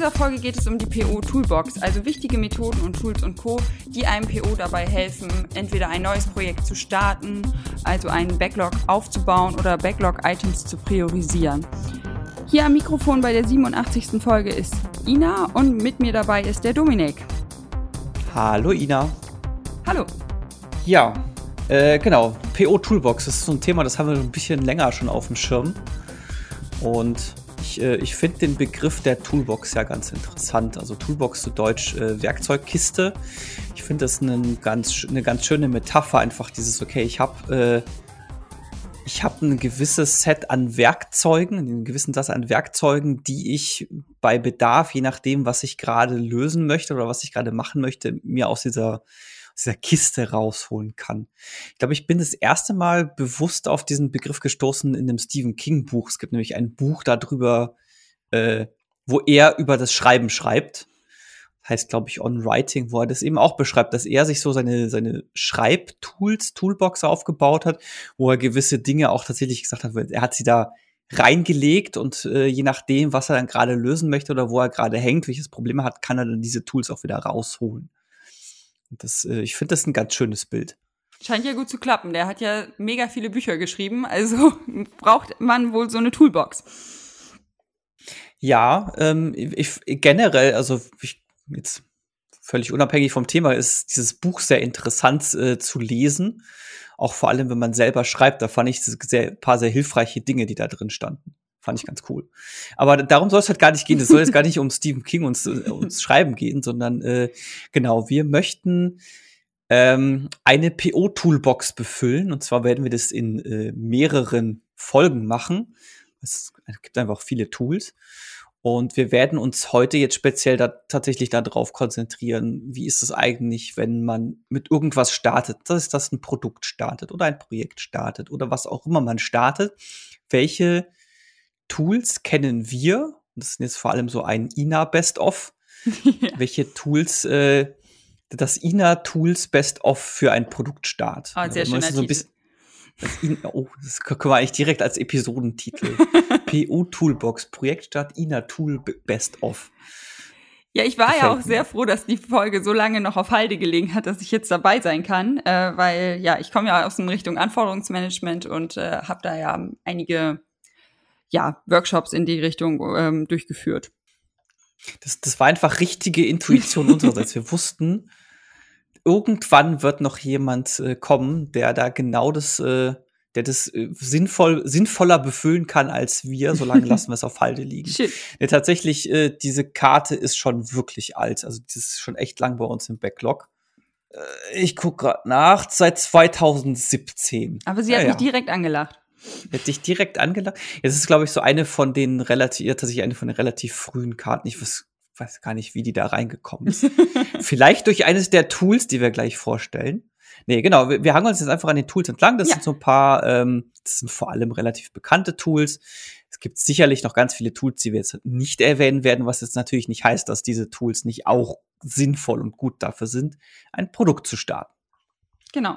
dieser Folge geht es um die PO Toolbox, also wichtige Methoden und Tools und Co, die einem PO dabei helfen, entweder ein neues Projekt zu starten, also einen Backlog aufzubauen oder Backlog-Items zu priorisieren. Hier am Mikrofon bei der 87. Folge ist Ina und mit mir dabei ist der Dominik. Hallo Ina. Hallo. Ja, äh, genau. PO Toolbox das ist so ein Thema, das haben wir ein bisschen länger schon auf dem Schirm. Und ich, äh, ich finde den Begriff der Toolbox ja ganz interessant. Also Toolbox zu Deutsch äh, Werkzeugkiste. Ich finde das eine ganz, eine ganz schöne Metapher, einfach dieses, okay, ich habe äh, ich habe ein gewisses Set an Werkzeugen, einen gewissen Satz an Werkzeugen, die ich bei Bedarf, je nachdem, was ich gerade lösen möchte oder was ich gerade machen möchte, mir aus dieser, dieser Kiste rausholen kann. Ich glaube, ich bin das erste Mal bewusst auf diesen Begriff gestoßen in einem Stephen King Buch. Es gibt nämlich ein Buch darüber, äh, wo er über das Schreiben schreibt heißt, glaube ich, On Writing, wo er das eben auch beschreibt, dass er sich so seine, seine Schreibtools, Toolbox aufgebaut hat, wo er gewisse Dinge auch tatsächlich gesagt hat, er hat sie da reingelegt und äh, je nachdem, was er dann gerade lösen möchte oder wo er gerade hängt, welches Problem er hat, kann er dann diese Tools auch wieder rausholen. Das, äh, ich finde das ein ganz schönes Bild. Scheint ja gut zu klappen. Der hat ja mega viele Bücher geschrieben, also braucht man wohl so eine Toolbox. Ja, ähm, ich, generell, also ich jetzt völlig unabhängig vom Thema, ist dieses Buch sehr interessant äh, zu lesen. Auch vor allem, wenn man selber schreibt, da fand ich sehr, paar sehr hilfreiche Dinge, die da drin standen. Fand ich ganz cool. Aber darum soll es halt gar nicht gehen. Es soll jetzt gar nicht um Stephen King und äh, ums Schreiben gehen, sondern äh, genau, wir möchten ähm, eine PO-Toolbox befüllen. Und zwar werden wir das in äh, mehreren Folgen machen. Es gibt einfach viele Tools. Und wir werden uns heute jetzt speziell da tatsächlich darauf konzentrieren, wie ist es eigentlich, wenn man mit irgendwas startet, das ist das ein Produkt startet oder ein Projekt startet oder was auch immer man startet. Welche Tools kennen wir? Das ist jetzt vor allem so ein INA Best of. ja. Welche Tools, äh, das INA Tools Best of für ein Produktstart. Ah, sehr schön. So ein bisschen, das INA, oh, das können wir eigentlich direkt als Episodentitel. PU Toolbox, Projektstart INA Tool Best of. Ja, ich war Gefällt ja auch mir. sehr froh, dass die Folge so lange noch auf Halde gelegen hat, dass ich jetzt dabei sein kann, äh, weil ja, ich komme ja aus dem Richtung Anforderungsmanagement und äh, habe da ja einige ja, Workshops in die Richtung ähm, durchgeführt. Das, das war einfach richtige Intuition unsererseits. Wir wussten, irgendwann wird noch jemand äh, kommen, der da genau das, äh, der das äh, sinnvoll, sinnvoller befüllen kann als wir, solange lassen wir es auf Halde liegen. Ja, tatsächlich, äh, diese Karte ist schon wirklich alt. Also, das ist schon echt lang bei uns im Backlog. Äh, ich gucke gerade nach, seit 2017. Aber sie hat ja, mich ja. direkt angelacht. Hätte dich direkt angelacht. Jetzt ist, glaube ich, so eine von den relativ, tatsächlich eine von den relativ frühen Karten. Ich weiß weiß gar nicht, wie die da reingekommen ist. Vielleicht durch eines der Tools, die wir gleich vorstellen. Nee, genau, wir, wir hangen uns jetzt einfach an den Tools entlang. Das ja. sind so ein paar, ähm, das sind vor allem relativ bekannte Tools. Es gibt sicherlich noch ganz viele Tools, die wir jetzt nicht erwähnen werden, was jetzt natürlich nicht heißt, dass diese Tools nicht auch sinnvoll und gut dafür sind, ein Produkt zu starten. Genau.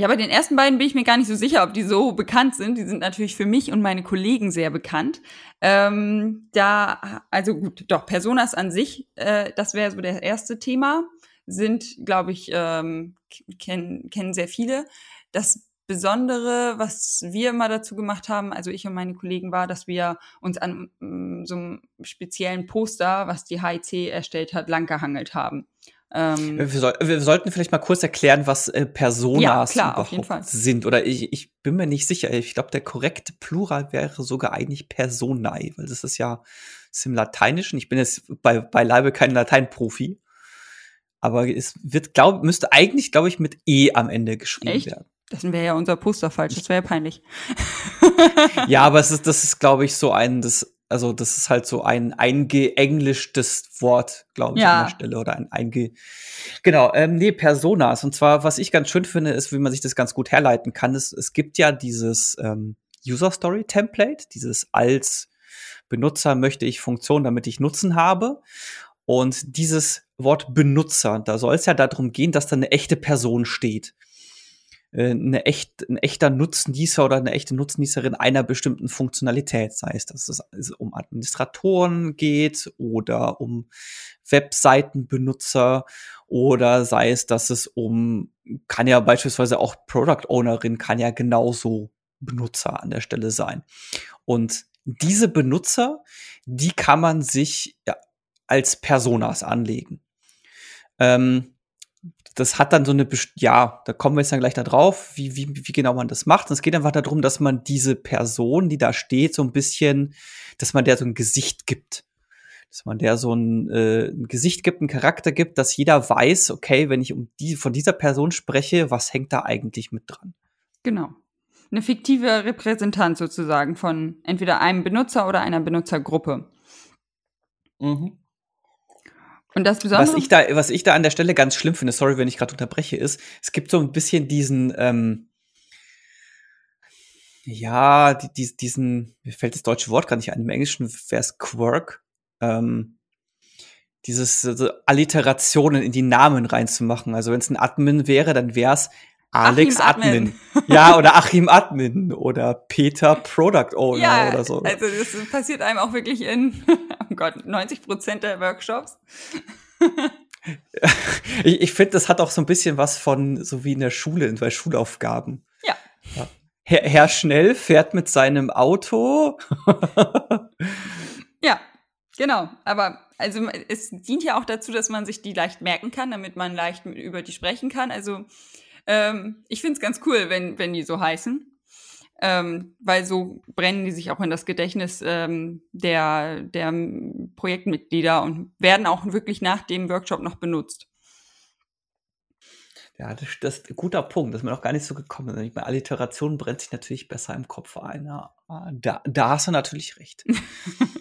Ja, bei den ersten beiden bin ich mir gar nicht so sicher, ob die so bekannt sind. Die sind natürlich für mich und meine Kollegen sehr bekannt. Ähm, da, also gut, doch, Personas an sich, äh, das wäre so der erste Thema, sind, glaube ich, ähm, kennen, kennen sehr viele. Das Besondere, was wir immer dazu gemacht haben, also ich und meine Kollegen, war, dass wir uns an um, so einem speziellen Poster, was die HIC erstellt hat, langgehangelt haben. Ähm, wir, soll, wir, sollten vielleicht mal kurz erklären, was äh, Personas ja, klar, überhaupt sind. Oder ich, ich bin mir nicht sicher. Ich glaube, der korrekte Plural wäre sogar eigentlich Personae, weil das ist ja ist im Lateinischen. Ich bin jetzt bei, beileibe kein Lateinprofi. Aber es wird, glaub, müsste eigentlich, glaube ich, mit E am Ende geschrieben Echt? werden. Das wäre ja unser Poster falsch, das wäre ja peinlich. ja, aber es ist, das ist, glaube ich, so ein, das also das ist halt so ein eingeenglischtes Wort, glaube ich, ja. an der Stelle. Oder ein einge. Genau, ähm, nee, Personas. Und zwar, was ich ganz schön finde, ist, wie man sich das ganz gut herleiten kann. Es, es gibt ja dieses ähm, User Story Template, dieses als Benutzer möchte ich Funktion, damit ich Nutzen habe. Und dieses Wort Benutzer, da soll es ja darum gehen, dass da eine echte Person steht. Äh, eine echt, ein echter Nutznießer oder eine echte Nutznießerin einer bestimmten Funktionalität, sei es, dass es um Administratoren geht oder um Webseitenbenutzer oder sei es, dass es um, kann ja beispielsweise auch Product Ownerin, kann ja genauso Benutzer an der Stelle sein. Und diese Benutzer, die kann man sich ja, als Personas anlegen. Ähm, das hat dann so eine, ja, da kommen wir jetzt dann gleich da drauf, wie, wie, wie genau man das macht. Und es geht einfach darum, dass man diese Person, die da steht, so ein bisschen, dass man der so ein Gesicht gibt. Dass man der so ein, äh, ein Gesicht gibt, einen Charakter gibt, dass jeder weiß, okay, wenn ich um die, von dieser Person spreche, was hängt da eigentlich mit dran? Genau. Eine fiktive Repräsentanz sozusagen von entweder einem Benutzer oder einer Benutzergruppe. Mhm. Und das Besondere. Was ich da, was ich da an der Stelle ganz schlimm finde, sorry, wenn ich gerade unterbreche, ist, es gibt so ein bisschen diesen, ähm, ja, die, diesen, mir fällt das deutsche Wort gar nicht ein, im Englischen wäre es Quirk, ähm, dieses also Alliterationen in die Namen reinzumachen. Also wenn es ein Admin wäre, dann wäre es Alex Admin. Admin. ja, oder Achim Admin oder Peter Product Owner ja, oder so. Also das passiert einem auch wirklich in, oh Gott, 90 Prozent der Workshops. ich ich finde, das hat auch so ein bisschen was von, so wie in der Schule, bei Schulaufgaben. Ja. ja. Herr, Herr Schnell fährt mit seinem Auto. ja, genau. Aber also es dient ja auch dazu, dass man sich die leicht merken kann, damit man leicht über die sprechen kann. Also ähm, ich finde es ganz cool, wenn, wenn die so heißen. Ähm, weil so brennen die sich auch in das Gedächtnis ähm, der, der Projektmitglieder und werden auch wirklich nach dem Workshop noch benutzt. Ja, das, das ist ein guter Punkt, das ist mir noch gar nicht so gekommen. Ich meine, Alliteration brennt sich natürlich besser im Kopf ein. Ja, da, da hast du natürlich recht.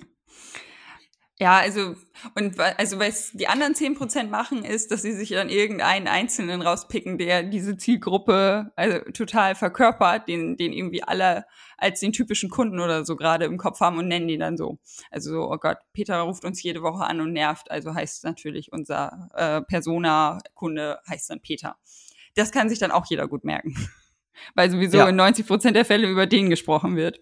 Ja, also, und also was die anderen zehn Prozent machen, ist, dass sie sich dann irgendeinen Einzelnen rauspicken, der diese Zielgruppe also total verkörpert, den, den irgendwie alle als den typischen Kunden oder so gerade im Kopf haben und nennen die dann so. Also so, oh Gott, Peter ruft uns jede Woche an und nervt, also heißt natürlich unser äh, Persona-Kunde heißt dann Peter. Das kann sich dann auch jeder gut merken. Weil sowieso ja. in 90 Prozent der Fälle über den gesprochen wird.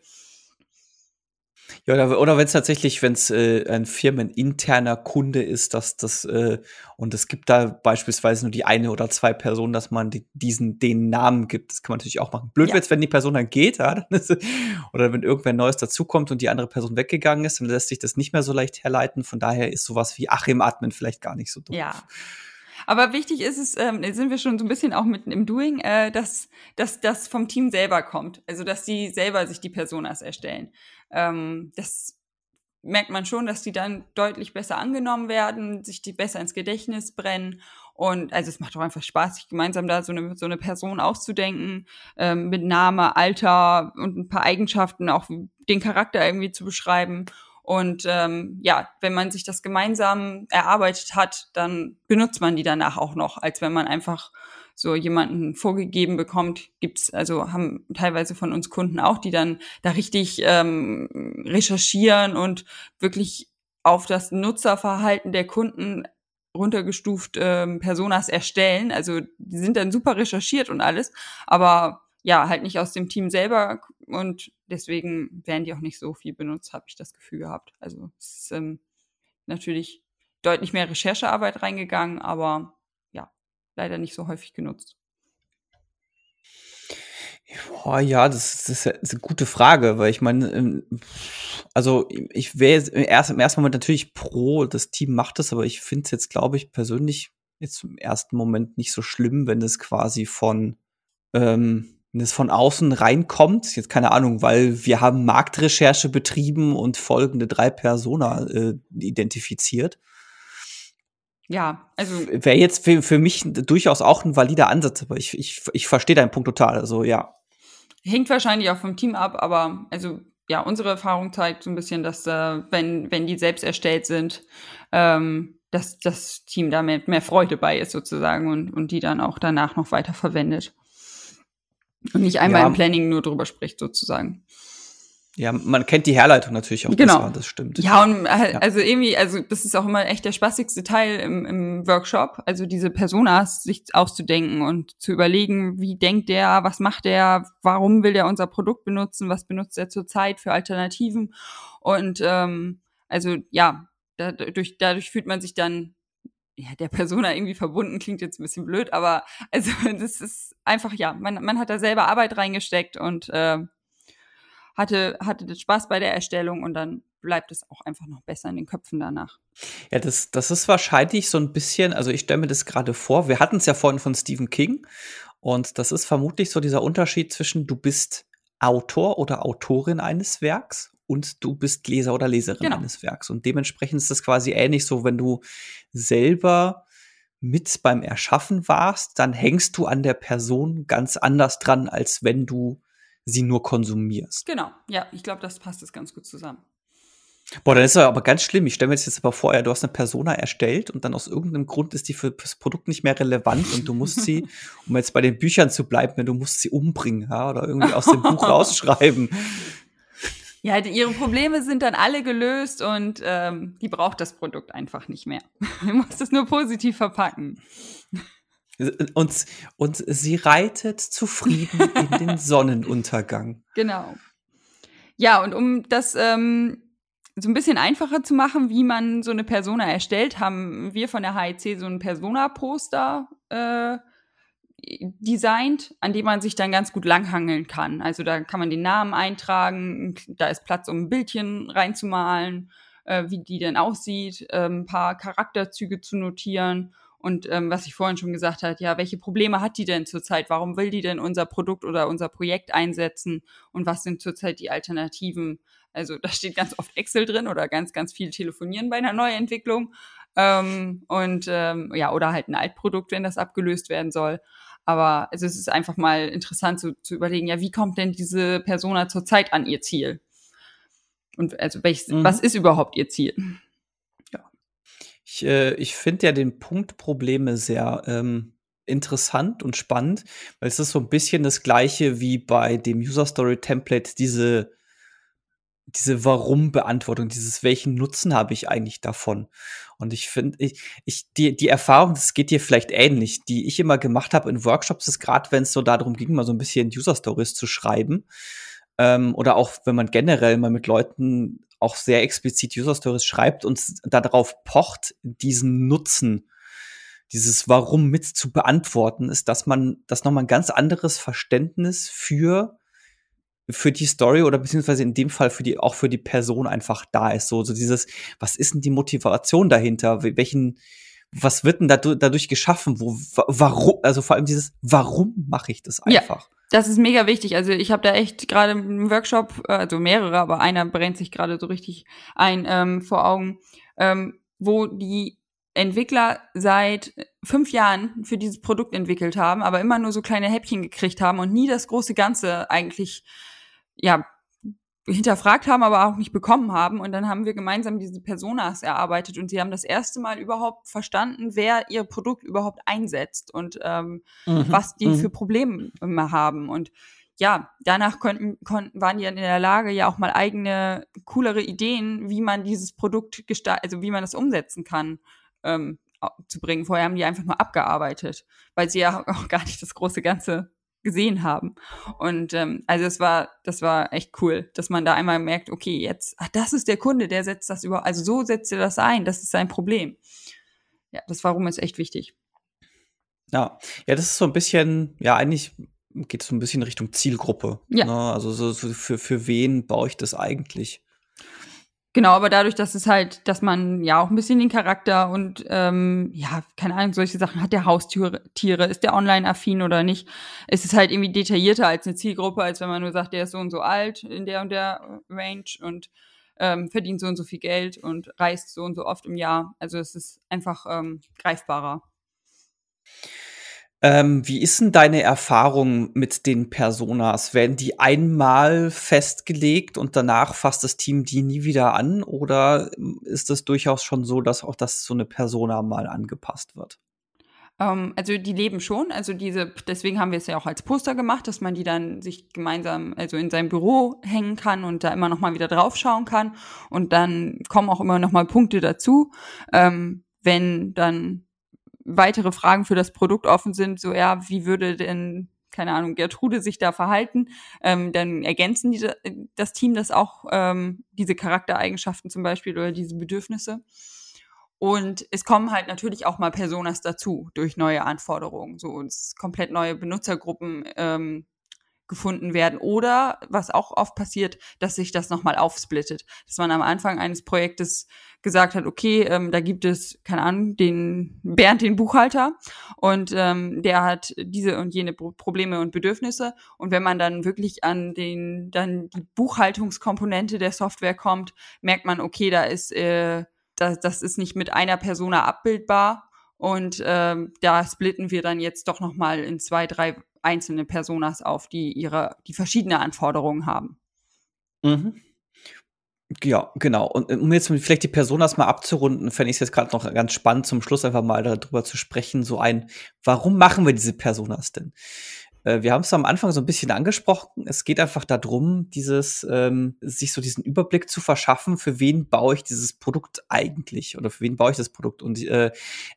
Ja, oder, oder wenn es tatsächlich, wenn es äh, ein firmeninterner Kunde ist, dass das äh, und es gibt da beispielsweise nur die eine oder zwei Personen, dass man die, diesen den Namen gibt. Das kann man natürlich auch machen. Blöd ja. wird's, wenn die Person dann geht, ja, dann ist, oder wenn irgendwer Neues dazukommt und die andere Person weggegangen ist, dann lässt sich das nicht mehr so leicht herleiten. Von daher ist sowas wie Achim Admin vielleicht gar nicht so dumm. Ja. Aber wichtig ist es, ähm, sind wir schon so ein bisschen auch mitten im Doing, äh, dass, dass das vom Team selber kommt. Also dass die selber sich die Personas erstellen. Ähm, das merkt man schon, dass die dann deutlich besser angenommen werden, sich die besser ins Gedächtnis brennen. Und also es macht auch einfach Spaß, sich gemeinsam da so eine, so eine Person auszudenken, ähm, mit Name, Alter und ein paar Eigenschaften, auch den Charakter irgendwie zu beschreiben. Und ähm, ja, wenn man sich das gemeinsam erarbeitet hat, dann benutzt man die danach auch noch, als wenn man einfach so jemanden vorgegeben bekommt, gibt's also haben teilweise von uns Kunden auch, die dann da richtig ähm, recherchieren und wirklich auf das Nutzerverhalten der Kunden runtergestuft ähm, Personas erstellen. Also die sind dann super recherchiert und alles, aber ja, halt nicht aus dem Team selber und deswegen werden die auch nicht so viel benutzt, habe ich das Gefühl gehabt. Also es ist ähm, natürlich deutlich mehr Recherchearbeit reingegangen, aber leider nicht so häufig genutzt. Boah, ja, das, das, ist eine gute Frage, weil ich meine, ähm, also ich wäre im ersten Moment natürlich pro, das Team macht das, aber ich finde es jetzt, glaube ich, persönlich jetzt im ersten Moment nicht so schlimm, wenn es quasi von, ähm, wenn es von außen reinkommt. Jetzt keine Ahnung, weil wir haben Marktrecherche betrieben und folgende drei Persona äh, identifiziert. Ja, also. Wäre jetzt für, für mich durchaus auch ein valider Ansatz, aber ich, ich, ich verstehe deinen Punkt total. Also ja. Hängt wahrscheinlich auch vom Team ab, aber also ja, unsere Erfahrung zeigt so ein bisschen, dass äh, wenn, wenn die selbst erstellt sind, ähm, dass das Team da mehr, mehr Freude bei ist sozusagen und, und die dann auch danach noch weiter verwendet. Und nicht einmal ja. im Planning nur drüber spricht sozusagen. Ja, man kennt die Herleitung natürlich auch genau. besser, das stimmt. Ja, und äh, also irgendwie, also das ist auch immer echt der spaßigste Teil im, im Workshop, also diese Personas sich auszudenken und zu überlegen, wie denkt der, was macht der, warum will der unser Produkt benutzen, was benutzt er zurzeit für Alternativen und ähm, also ja, dadurch, dadurch fühlt man sich dann ja, der Persona irgendwie verbunden, klingt jetzt ein bisschen blöd, aber also das ist einfach, ja, man, man hat da selber Arbeit reingesteckt und äh, hatte, hatte das Spaß bei der Erstellung und dann bleibt es auch einfach noch besser in den Köpfen danach. Ja, das, das ist wahrscheinlich so ein bisschen, also ich stelle mir das gerade vor, wir hatten es ja vorhin von Stephen King und das ist vermutlich so dieser Unterschied zwischen du bist Autor oder Autorin eines Werks und du bist Leser oder Leserin genau. eines Werks. Und dementsprechend ist das quasi ähnlich so, wenn du selber mit beim Erschaffen warst, dann hängst du an der Person ganz anders dran, als wenn du sie nur konsumierst. Genau, ja, ich glaube, das passt es ganz gut zusammen. Boah, dann ist es aber ganz schlimm. Ich stelle mir jetzt aber vor, ja, du hast eine Persona erstellt und dann aus irgendeinem Grund ist die für das Produkt nicht mehr relevant und du musst sie, um jetzt bei den Büchern zu bleiben, du musst sie umbringen, ja, oder irgendwie aus dem Buch rausschreiben. Ja, die, ihre Probleme sind dann alle gelöst und ähm, die braucht das Produkt einfach nicht mehr. du musst es nur positiv verpacken. Und, und sie reitet zufrieden in den Sonnenuntergang. Genau. Ja, und um das ähm, so ein bisschen einfacher zu machen, wie man so eine Persona erstellt, haben wir von der HEC so ein Persona-Poster äh, designt, an dem man sich dann ganz gut langhangeln kann. Also da kann man den Namen eintragen, da ist Platz, um ein Bildchen reinzumalen, äh, wie die denn aussieht, äh, ein paar Charakterzüge zu notieren und ähm, was ich vorhin schon gesagt habe, ja, welche Probleme hat die denn zurzeit? Warum will die denn unser Produkt oder unser Projekt einsetzen? Und was sind zurzeit die Alternativen? Also da steht ganz oft Excel drin oder ganz, ganz viel Telefonieren bei einer Neuentwicklung. Ähm, und ähm, ja, oder halt ein Altprodukt, wenn das abgelöst werden soll. Aber also es ist einfach mal interessant zu, zu überlegen, ja, wie kommt denn diese Persona zurzeit an ihr Ziel? Und also welches, mhm. was ist überhaupt ihr Ziel? Ich, äh, ich finde ja den Punkt Probleme sehr ähm, interessant und spannend, weil es ist so ein bisschen das gleiche wie bei dem User Story Template, diese, diese Warum-Beantwortung, dieses welchen Nutzen habe ich eigentlich davon? Und ich finde, ich, ich, die, die Erfahrung, das geht dir vielleicht ähnlich, die ich immer gemacht habe in Workshops, ist gerade, wenn es so darum ging, mal so ein bisschen User Stories zu schreiben. Ähm, oder auch wenn man generell mal mit Leuten auch sehr explizit User Stories schreibt und darauf pocht, diesen Nutzen, dieses Warum mit zu beantworten, ist, dass man, dass nochmal ein ganz anderes Verständnis für für die Story oder beziehungsweise in dem Fall für die auch für die Person einfach da ist. So so dieses was ist denn die Motivation dahinter? Welchen was wird denn dadurch geschaffen? Wo warum also vor allem dieses warum mache ich das einfach? ja. Das ist mega wichtig. Also ich habe da echt gerade einen Workshop, äh, also mehrere, aber einer brennt sich gerade so richtig ein ähm, vor Augen, ähm, wo die Entwickler seit fünf Jahren für dieses Produkt entwickelt haben, aber immer nur so kleine Häppchen gekriegt haben und nie das große Ganze eigentlich ja hinterfragt haben, aber auch nicht bekommen haben. Und dann haben wir gemeinsam diese Personas erarbeitet und sie haben das erste Mal überhaupt verstanden, wer ihr Produkt überhaupt einsetzt und ähm, mhm. was die mhm. für Probleme immer haben. Und ja, danach konnten, konnten, waren die dann in der Lage, ja auch mal eigene, coolere Ideen, wie man dieses Produkt gestaltet, also wie man das umsetzen kann, ähm, zu bringen. Vorher haben die einfach nur abgearbeitet, weil sie ja auch gar nicht das große Ganze gesehen haben. Und ähm, also es war, das war echt cool, dass man da einmal merkt, okay, jetzt, ach, das ist der Kunde, der setzt das über, also so setzt er das ein, das ist sein Problem. Ja, das Warum ist echt wichtig. Ja, ja, das ist so ein bisschen, ja, eigentlich geht es so ein bisschen Richtung Zielgruppe. Ja. Ne? Also so, so für, für wen baue ich das eigentlich? Genau, aber dadurch, dass es halt, dass man ja auch ein bisschen den Charakter und ähm, ja, keine Ahnung, solche Sachen hat der Haustiere, ist der online-affin oder nicht, ist es halt irgendwie detaillierter als eine Zielgruppe, als wenn man nur sagt, der ist so und so alt in der und der Range und ähm, verdient so und so viel Geld und reist so und so oft im Jahr. Also es ist einfach ähm, greifbarer. Ähm, wie ist denn deine Erfahrung mit den Personas? Werden die einmal festgelegt und danach fasst das Team die nie wieder an? Oder ist es durchaus schon so, dass auch das so eine Persona mal angepasst wird? Ähm, also die leben schon. Also diese, deswegen haben wir es ja auch als Poster gemacht, dass man die dann sich gemeinsam, also in seinem Büro hängen kann und da immer noch mal wieder draufschauen kann. Und dann kommen auch immer noch mal Punkte dazu, ähm, wenn dann weitere Fragen für das Produkt offen sind. So ja, wie würde denn keine Ahnung, Gertrude sich da verhalten, ähm, dann ergänzen diese, das Team das auch, ähm, diese Charaktereigenschaften zum Beispiel oder diese Bedürfnisse. Und es kommen halt natürlich auch mal Personas dazu durch neue Anforderungen. So es komplett neue Benutzergruppen ähm, gefunden werden. Oder was auch oft passiert, dass sich das nochmal aufsplittet. Dass man am Anfang eines Projektes gesagt hat, okay, ähm, da gibt es, keine Ahnung, den Bernd, den Buchhalter, und ähm, der hat diese und jene Probleme und Bedürfnisse. Und wenn man dann wirklich an den, dann die Buchhaltungskomponente der Software kommt, merkt man, okay, da ist äh, das, das ist nicht mit einer Persona abbildbar. Und ähm, da splitten wir dann jetzt doch nochmal in zwei, drei einzelne Personas auf, die ihre, die verschiedene Anforderungen haben. Mhm. Ja, genau. Und um jetzt vielleicht die Personas mal abzurunden, fände ich es jetzt gerade noch ganz spannend, zum Schluss einfach mal darüber zu sprechen, so ein, warum machen wir diese Personas denn? Äh, wir haben es am Anfang so ein bisschen angesprochen. Es geht einfach darum, dieses, ähm, sich so diesen Überblick zu verschaffen, für wen baue ich dieses Produkt eigentlich oder für wen baue ich das Produkt. Und äh,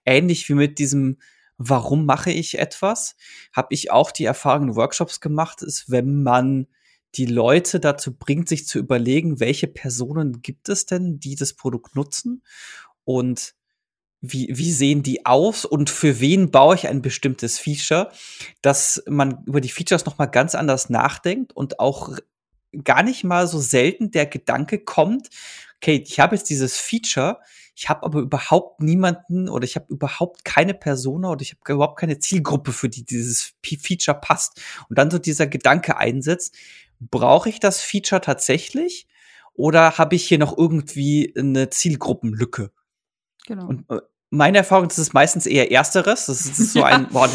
ähnlich wie mit diesem Warum mache ich etwas, habe ich auch die Erfahrung in Workshops gemacht, ist, wenn man die Leute dazu bringt, sich zu überlegen, welche Personen gibt es denn, die das Produkt nutzen und wie, wie sehen die aus und für wen baue ich ein bestimmtes Feature, dass man über die Features noch mal ganz anders nachdenkt und auch gar nicht mal so selten der Gedanke kommt, okay, ich habe jetzt dieses Feature, ich habe aber überhaupt niemanden oder ich habe überhaupt keine Persona oder ich habe überhaupt keine Zielgruppe, für die dieses Feature passt. Und dann so dieser Gedanke einsetzt, brauche ich das Feature tatsächlich oder habe ich hier noch irgendwie eine Zielgruppenlücke? Genau. Und äh, meine Erfahrung ist es meistens eher ersteres. Das ist, das ist so ein, boah,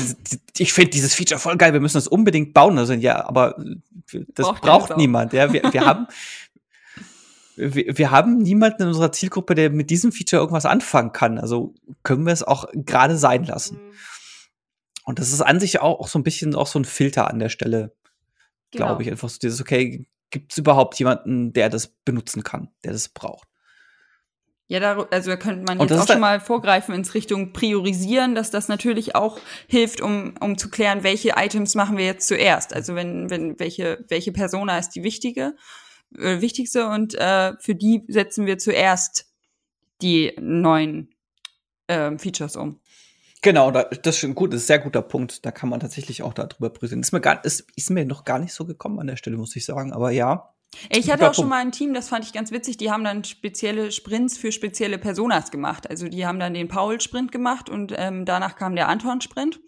ich finde dieses Feature voll geil, wir müssen das unbedingt bauen. Also ja, aber das braucht, braucht niemand. Ja, wir, wir haben wir, wir haben niemanden in unserer Zielgruppe, der mit diesem Feature irgendwas anfangen kann. Also können wir es auch gerade sein lassen. Mhm. Und das ist an sich auch, auch so ein bisschen auch so ein Filter an der Stelle, genau. glaube ich. Einfach so dieses, okay, gibt es überhaupt jemanden, der das benutzen kann, der das braucht? Ja, da, also da könnte man jetzt auch schon mal vorgreifen ins Richtung Priorisieren, dass das natürlich auch hilft, um, um zu klären, welche Items machen wir jetzt zuerst. Also wenn, wenn welche, welche Persona ist die wichtige, äh, wichtigste und äh, für die setzen wir zuerst die neuen äh, Features um. Genau, das ist gut, das ist ein sehr guter Punkt. Da kann man tatsächlich auch darüber prüfen. Ist mir, gar, ist, ist mir noch gar nicht so gekommen an der Stelle, muss ich sagen. Aber ja, ich hatte auch schon mal ein Team, das fand ich ganz witzig, die haben dann spezielle Sprints für spezielle Personas gemacht. Also die haben dann den Paul-Sprint gemacht und ähm, danach kam der Anton-Sprint.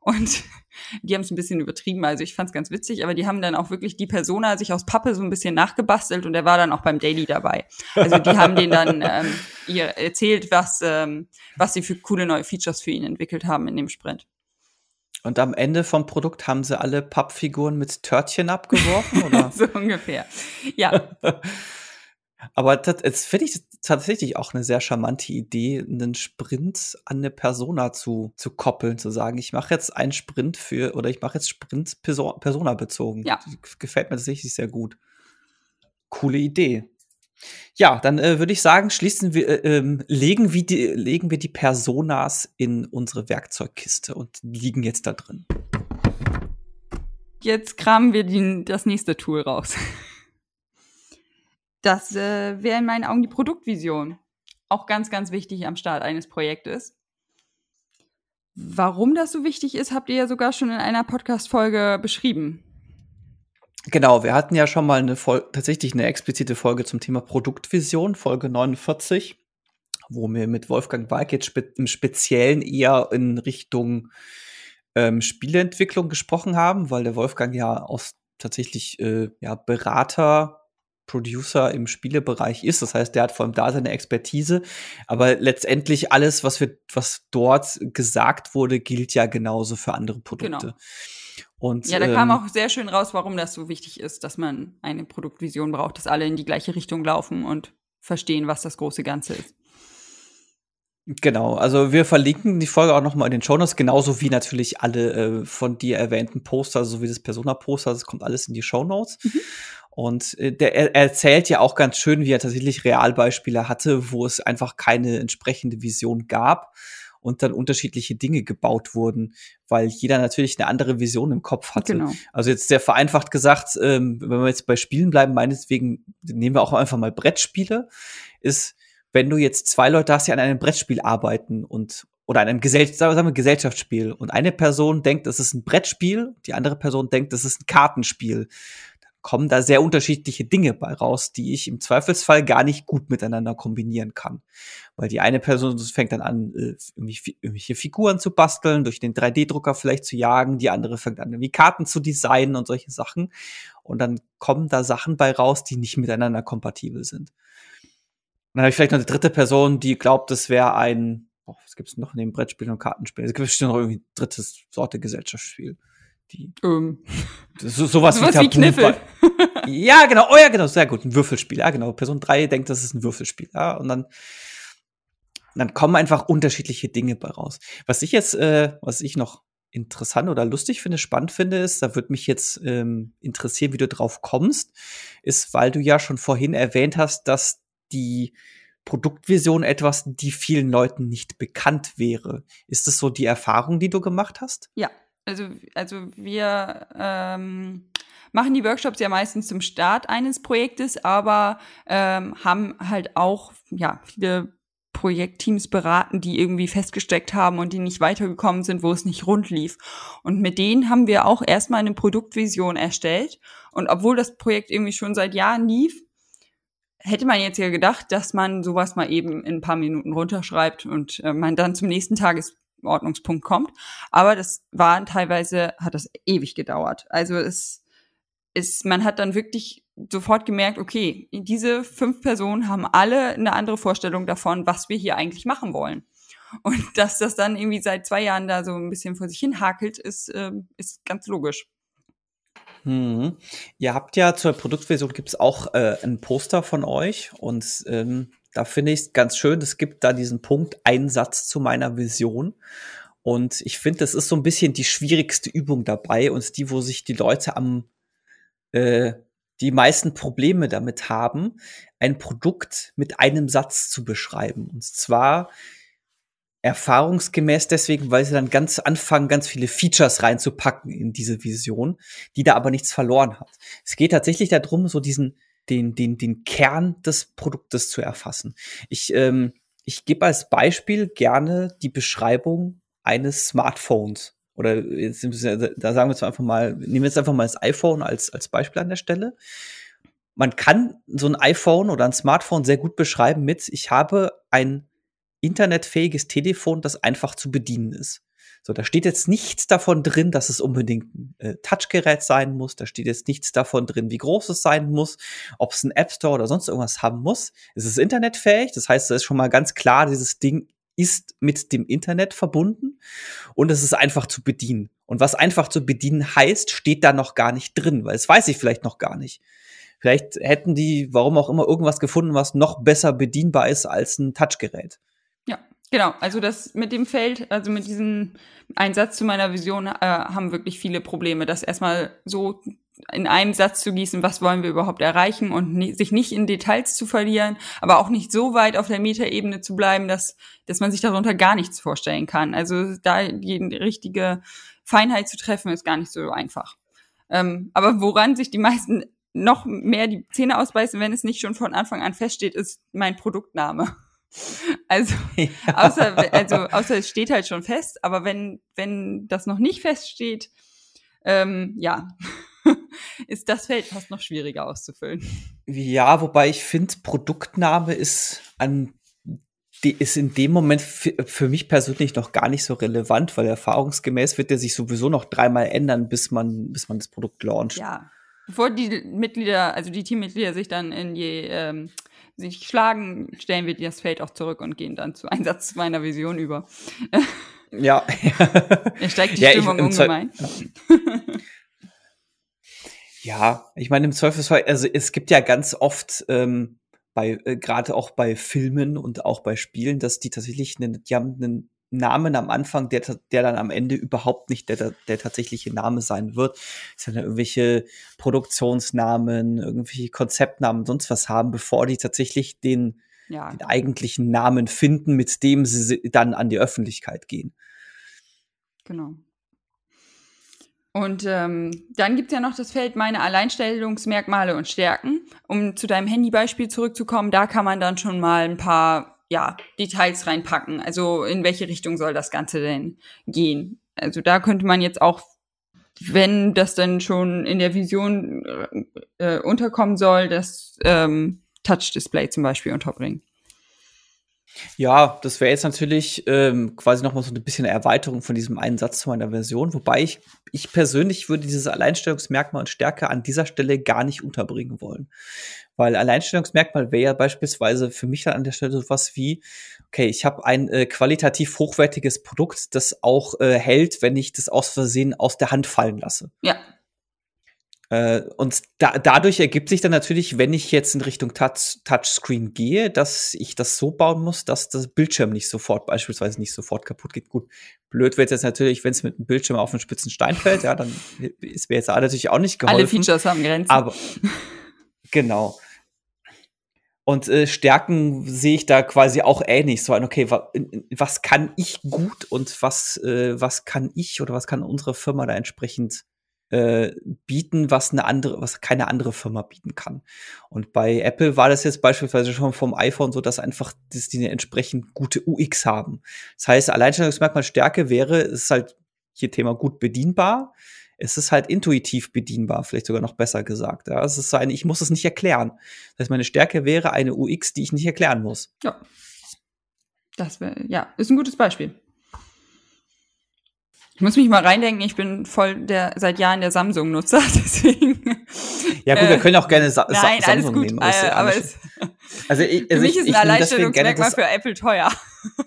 Und die haben es ein bisschen übertrieben, also ich fand es ganz witzig, aber die haben dann auch wirklich die Persona sich aus Pappe so ein bisschen nachgebastelt und er war dann auch beim Daily dabei. Also die haben den dann ähm, ihr erzählt, was, ähm, was sie für coole neue Features für ihn entwickelt haben in dem Sprint. Und am Ende vom Produkt haben sie alle Pappfiguren mit Törtchen abgeworfen, oder? so ungefähr. Ja. Aber das finde ich tatsächlich auch eine sehr charmante Idee, einen Sprint an eine Persona zu, zu koppeln, zu sagen, ich mache jetzt einen Sprint für, oder ich mache jetzt Sprint Persona bezogen. Ja. Gefällt mir tatsächlich sehr gut. Coole Idee. Ja, dann äh, würde ich sagen, schließen wir, äh, ähm, legen, wir die, legen wir die Personas in unsere Werkzeugkiste und liegen jetzt da drin. Jetzt kramen wir die, das nächste Tool raus. Das äh, wäre in meinen Augen die Produktvision. Auch ganz, ganz wichtig am Start eines Projektes. Warum das so wichtig ist, habt ihr ja sogar schon in einer Podcast-Folge beschrieben. Genau, wir hatten ja schon mal eine Vol tatsächlich eine explizite Folge zum Thema Produktvision, Folge 49, wo wir mit Wolfgang Weig spe im Speziellen eher in Richtung ähm, Spieleentwicklung gesprochen haben, weil der Wolfgang ja aus tatsächlich äh, ja, Berater, Producer im Spielebereich ist. Das heißt, der hat vor allem da seine Expertise. Aber letztendlich alles, was wir, was dort gesagt wurde, gilt ja genauso für andere Produkte. Genau. Und, ja, da ähm, kam auch sehr schön raus, warum das so wichtig ist, dass man eine Produktvision braucht, dass alle in die gleiche Richtung laufen und verstehen, was das große Ganze ist. Genau, also wir verlinken die Folge auch nochmal in den Shownotes, genauso wie natürlich alle äh, von dir erwähnten Poster, so wie das Persona-Poster, das kommt alles in die Shownotes. Mhm. Und äh, der er erzählt ja auch ganz schön, wie er tatsächlich Realbeispiele hatte, wo es einfach keine entsprechende Vision gab und dann unterschiedliche Dinge gebaut wurden, weil jeder natürlich eine andere Vision im Kopf hatte. Genau. Also jetzt sehr vereinfacht gesagt, ähm, wenn wir jetzt bei Spielen bleiben, meinetwegen nehmen wir auch einfach mal Brettspiele, ist wenn du jetzt zwei Leute hast, die an einem Brettspiel arbeiten und oder an einem Gesell wir Gesellschaftsspiel und eine Person denkt, das ist ein Brettspiel, die andere Person denkt, das ist ein Kartenspiel, kommen da sehr unterschiedliche Dinge bei raus, die ich im Zweifelsfall gar nicht gut miteinander kombinieren kann. Weil die eine Person fängt dann an, äh, irgendwelche Figuren zu basteln, durch den 3D-Drucker vielleicht zu jagen, die andere fängt an, irgendwie Karten zu designen und solche Sachen. Und dann kommen da Sachen bei raus, die nicht miteinander kompatibel sind dann habe ich vielleicht noch eine dritte Person, die glaubt, das wäre ein, oh, was gibt es noch neben Brettspielen und Kartenspielen? Es gibt bestimmt noch irgendwie ein drittes Sorte Gesellschaftsspiel. Die, ähm. so, sowas, sowas wie, wie Kniffel. Ja, genau, oh ja, genau, sehr gut, ein Würfelspiel, ja, genau. Person 3 denkt, das ist ein Würfelspiel, ja, und dann, dann kommen einfach unterschiedliche Dinge bei raus. Was ich jetzt, äh, was ich noch interessant oder lustig finde, spannend finde, ist, da würde mich jetzt ähm, interessieren, wie du drauf kommst, ist, weil du ja schon vorhin erwähnt hast, dass die Produktvision etwas, die vielen Leuten nicht bekannt wäre. Ist das so die Erfahrung, die du gemacht hast? Ja, also, also wir ähm, machen die Workshops ja meistens zum Start eines Projektes, aber ähm, haben halt auch ja viele Projektteams beraten, die irgendwie festgesteckt haben und die nicht weitergekommen sind, wo es nicht rund lief. Und mit denen haben wir auch erstmal eine Produktvision erstellt. Und obwohl das Projekt irgendwie schon seit Jahren lief, hätte man jetzt ja gedacht, dass man sowas mal eben in ein paar Minuten runterschreibt und äh, man dann zum nächsten Tagesordnungspunkt kommt. Aber das war teilweise, hat das ewig gedauert. Also es ist, man hat dann wirklich sofort gemerkt, okay, diese fünf Personen haben alle eine andere Vorstellung davon, was wir hier eigentlich machen wollen. Und dass das dann irgendwie seit zwei Jahren da so ein bisschen vor sich hin hakelt, ist, äh, ist ganz logisch. Hm. Ihr habt ja zur Produktversion gibt es auch äh, ein Poster von euch und ähm, da finde ich es ganz schön, es gibt da diesen Punkt Einsatz zu meiner Vision. Und ich finde, das ist so ein bisschen die schwierigste Übung dabei und die, wo sich die Leute am äh, die meisten Probleme damit haben, ein Produkt mit einem Satz zu beschreiben. Und zwar erfahrungsgemäß deswegen, weil sie dann ganz anfangen, ganz viele Features reinzupacken in diese Vision, die da aber nichts verloren hat. Es geht tatsächlich darum, so diesen, den, den, den Kern des Produktes zu erfassen. Ich, ähm, ich gebe als Beispiel gerne die Beschreibung eines Smartphones. Oder jetzt, da sagen wir jetzt einfach mal, nehmen wir jetzt einfach mal das iPhone als, als Beispiel an der Stelle. Man kann so ein iPhone oder ein Smartphone sehr gut beschreiben mit, ich habe ein internetfähiges Telefon, das einfach zu bedienen ist. So, da steht jetzt nichts davon drin, dass es unbedingt ein äh, Touchgerät sein muss. Da steht jetzt nichts davon drin, wie groß es sein muss, ob es ein App Store oder sonst irgendwas haben muss. Es ist internetfähig, das heißt, es ist schon mal ganz klar, dieses Ding ist mit dem Internet verbunden und es ist einfach zu bedienen. Und was einfach zu bedienen heißt, steht da noch gar nicht drin, weil es weiß ich vielleicht noch gar nicht. Vielleicht hätten die, warum auch immer, irgendwas gefunden, was noch besser bedienbar ist als ein Touchgerät. Genau, also das mit dem Feld, also mit diesem Einsatz zu meiner Vision, äh, haben wirklich viele Probleme, das erstmal so in einem Satz zu gießen, was wollen wir überhaupt erreichen und nie, sich nicht in Details zu verlieren, aber auch nicht so weit auf der Metaebene zu bleiben, dass, dass man sich darunter gar nichts vorstellen kann. Also da die richtige Feinheit zu treffen, ist gar nicht so einfach. Ähm, aber woran sich die meisten noch mehr die Zähne ausbeißen, wenn es nicht schon von Anfang an feststeht, ist mein Produktname. Also, ja. außer, also, außer es steht halt schon fest, aber wenn, wenn das noch nicht feststeht, ähm, ja, ist das Feld fast noch schwieriger auszufüllen. Ja, wobei ich finde, Produktname ist an die ist in dem Moment für mich persönlich noch gar nicht so relevant, weil erfahrungsgemäß wird der sich sowieso noch dreimal ändern, bis man, bis man das Produkt launcht. Ja. Bevor die Mitglieder, also die Teammitglieder sich dann in je ähm, sich schlagen, stellen wir das Feld auch zurück und gehen dann zu Einsatz meiner Vision über. Ja. er steigt die ja, Stimmung ich, ungemein. ja, ich meine, im Zweifelsfall, also es gibt ja ganz oft ähm, bei äh, gerade auch bei Filmen und auch bei Spielen, dass die tatsächlich einen, die haben einen Namen am Anfang, der, der dann am Ende überhaupt nicht der, der tatsächliche Name sein wird. Es sind irgendwelche Produktionsnamen, irgendwelche Konzeptnamen, sonst was haben, bevor die tatsächlich den, ja. den eigentlichen Namen finden, mit dem sie dann an die Öffentlichkeit gehen. Genau. Und ähm, dann gibt es ja noch das Feld meine Alleinstellungsmerkmale und Stärken. Um zu deinem Handybeispiel zurückzukommen, da kann man dann schon mal ein paar ja, Details reinpacken. Also in welche Richtung soll das Ganze denn gehen? Also da könnte man jetzt auch, wenn das dann schon in der Vision äh, unterkommen soll, das ähm, Touch-Display zum Beispiel unterbringen. Ja, das wäre jetzt natürlich ähm, quasi noch mal so ein bisschen eine Erweiterung von diesem einen Satz zu meiner Version. Wobei ich, ich persönlich würde dieses Alleinstellungsmerkmal und Stärke an dieser Stelle gar nicht unterbringen wollen. Weil Alleinstellungsmerkmal wäre ja beispielsweise für mich dann an der Stelle sowas wie, okay, ich habe ein äh, qualitativ hochwertiges Produkt, das auch äh, hält, wenn ich das aus Versehen aus der Hand fallen lasse. Ja, äh, und da, dadurch ergibt sich dann natürlich, wenn ich jetzt in Richtung Touch, Touchscreen gehe, dass ich das so bauen muss, dass das Bildschirm nicht sofort, beispielsweise nicht sofort kaputt geht. Gut, blöd wird jetzt natürlich, wenn es mit dem Bildschirm auf einen spitzen Stein fällt, ja, dann ist mir jetzt natürlich auch nicht geholfen. Alle Features haben Grenzen. Aber genau. Und äh, Stärken sehe ich da quasi auch ähnlich. So ein, okay, wa was kann ich gut und was, äh, was kann ich oder was kann unsere Firma da entsprechend äh, bieten, was eine andere, was keine andere Firma bieten kann. Und bei Apple war das jetzt beispielsweise schon vom iPhone so, dass einfach, dass die eine entsprechend gute UX haben. Das heißt, Alleinstellungsmerkmal Stärke wäre, es ist halt hier Thema gut bedienbar. Es ist halt intuitiv bedienbar, vielleicht sogar noch besser gesagt. Ja, es ist so eine, ich muss es nicht erklären. Das heißt, meine Stärke wäre eine UX, die ich nicht erklären muss. Ja. Das wäre, ja, ist ein gutes Beispiel. Ich muss mich mal reindenken, ich bin voll der seit Jahren der Samsung-Nutzer, deswegen. Ja gut, wir können auch gerne Sa Nein, Samsung alles gut, nehmen. Äh, aber es, also ich, also für mich ich, ist ein Alleinstellungsmerkmal für Apple teuer.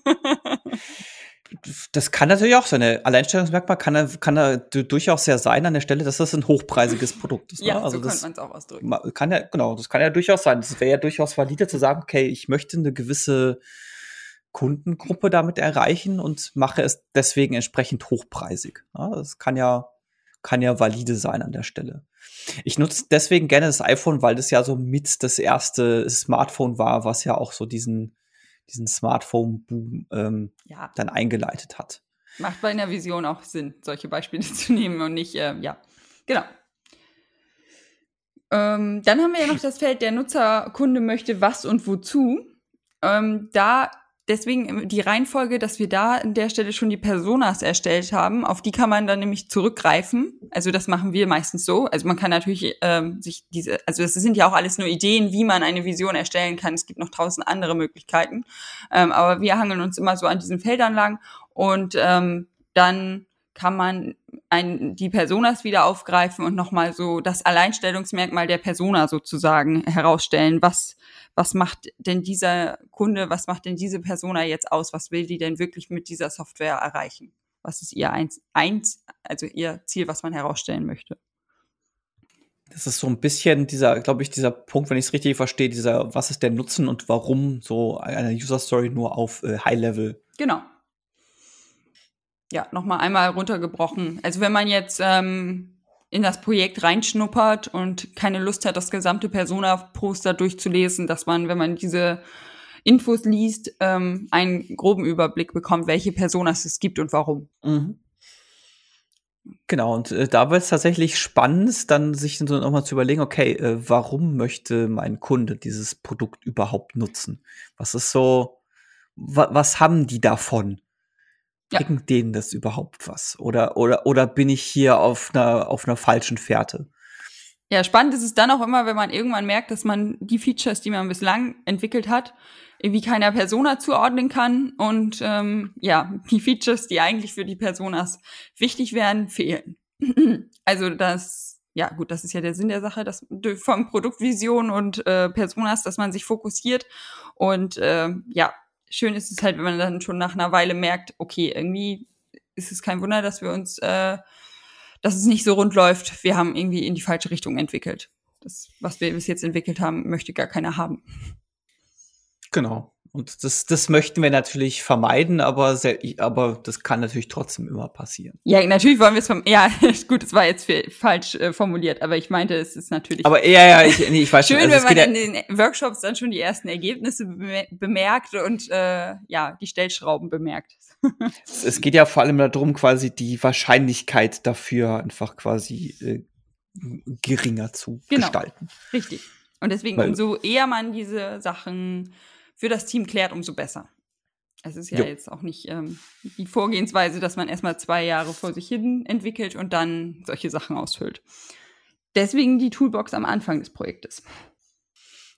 das kann natürlich auch sein. Ein Alleinstellungsmerkmal kann, kann du- durchaus sehr sein an der Stelle, dass das ein hochpreisiges Produkt ist. Ne? Ja, also so das könnte man es auch ausdrücken. kann ja, genau, das kann ja durchaus sein. Das wäre ja durchaus valide zu sagen, okay, ich möchte eine gewisse Kundengruppe damit erreichen und mache es deswegen entsprechend hochpreisig. Ja, das kann ja, kann ja valide sein an der Stelle. Ich nutze deswegen gerne das iPhone, weil das ja so mit das erste Smartphone war, was ja auch so diesen, diesen Smartphone-Boom ähm, Ja, dann eingeleitet hat. macht bei einer Vision auch Sinn, solche Beispiele zu nehmen und nicht, äh, ja, genau. Ähm, dann haben wir ja noch das Feld, der Nutzerkunde möchte was und wozu. Ähm, da deswegen die Reihenfolge, dass wir da an der Stelle schon die Personas erstellt haben, auf die kann man dann nämlich zurückgreifen. Also das machen wir meistens so. Also man kann natürlich ähm, sich diese, also das sind ja auch alles nur Ideen, wie man eine Vision erstellen kann. Es gibt noch tausend andere Möglichkeiten. Ähm, aber wir hangeln uns immer so an diesen Feldern lang und ähm, dann kann man ein, die Personas wieder aufgreifen und nochmal so das Alleinstellungsmerkmal der Persona sozusagen herausstellen. Was, was macht denn dieser Kunde, was macht denn diese Persona jetzt aus? Was will die denn wirklich mit dieser Software erreichen? Was ist ihr eins, eins, also ihr Ziel, was man herausstellen möchte? Das ist so ein bisschen dieser, glaube ich, dieser Punkt, wenn ich es richtig verstehe, dieser, was ist der Nutzen und warum so eine User Story nur auf äh, High Level. Genau. Ja, nochmal einmal runtergebrochen. Also wenn man jetzt ähm, in das Projekt reinschnuppert und keine Lust hat, das gesamte Persona-Poster durchzulesen, dass man, wenn man diese Infos liest, ähm, einen groben Überblick bekommt, welche Personas es gibt und warum. Genau, und äh, da wird es tatsächlich spannend, dann sich so nochmal zu überlegen, okay, äh, warum möchte mein Kunde dieses Produkt überhaupt nutzen? Was ist so, wa was haben die davon? Ja. Bringt denen das überhaupt was? Oder, oder, oder bin ich hier auf einer, auf einer falschen Fährte? Ja, spannend ist es dann auch immer, wenn man irgendwann merkt, dass man die Features, die man bislang entwickelt hat, irgendwie keiner Persona zuordnen kann und ähm, ja, die Features, die eigentlich für die Personas wichtig wären, fehlen. also das, ja gut, das ist ja der Sinn der Sache, dass von Produktvision und äh, Personas, dass man sich fokussiert und äh, ja, schön ist es halt, wenn man dann schon nach einer Weile merkt, okay, irgendwie ist es kein Wunder, dass wir uns, äh, dass es nicht so rund läuft. Wir haben irgendwie in die falsche Richtung entwickelt. Das, was wir bis jetzt entwickelt haben, möchte gar keiner haben. Genau. Und das, das möchten wir natürlich vermeiden, aber, sehr, aber das kann natürlich trotzdem immer passieren. Ja, natürlich wollen wir es vom. Ja, gut, es war jetzt für, falsch äh, formuliert, aber ich meinte, es ist natürlich. Aber ja, ja, ich, nee, ich weiß schön, schon. Also wenn man in den Workshops dann schon die ersten Ergebnisse bemerkt und äh, ja, die Stellschrauben bemerkt. es, es geht ja vor allem darum, quasi die Wahrscheinlichkeit dafür einfach quasi äh, geringer zu genau, gestalten. Richtig. Und deswegen, Weil, umso eher man diese Sachen für das Team klärt, umso besser. Es ist ja jo. jetzt auch nicht ähm, die Vorgehensweise, dass man erstmal zwei Jahre vor sich hin entwickelt und dann solche Sachen ausfüllt. Deswegen die Toolbox am Anfang des Projektes.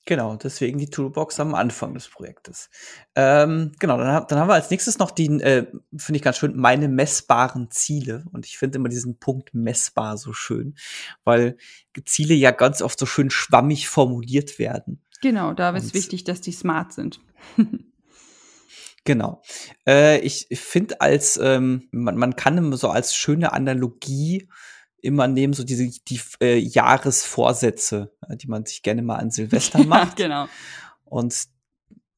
Genau, deswegen die Toolbox am Anfang des Projektes. Ähm, genau, dann, dann, haben wir als nächstes noch die, äh, finde ich ganz schön, meine messbaren Ziele. Und ich finde immer diesen Punkt messbar so schön, weil Ziele ja ganz oft so schön schwammig formuliert werden. Genau, da ist wichtig, dass die smart sind. genau. Äh, ich finde als, ähm, man, man kann so als schöne Analogie immer nehmen, so diese die äh, Jahresvorsätze, äh, die man sich gerne mal an Silvester macht. ja, genau. Und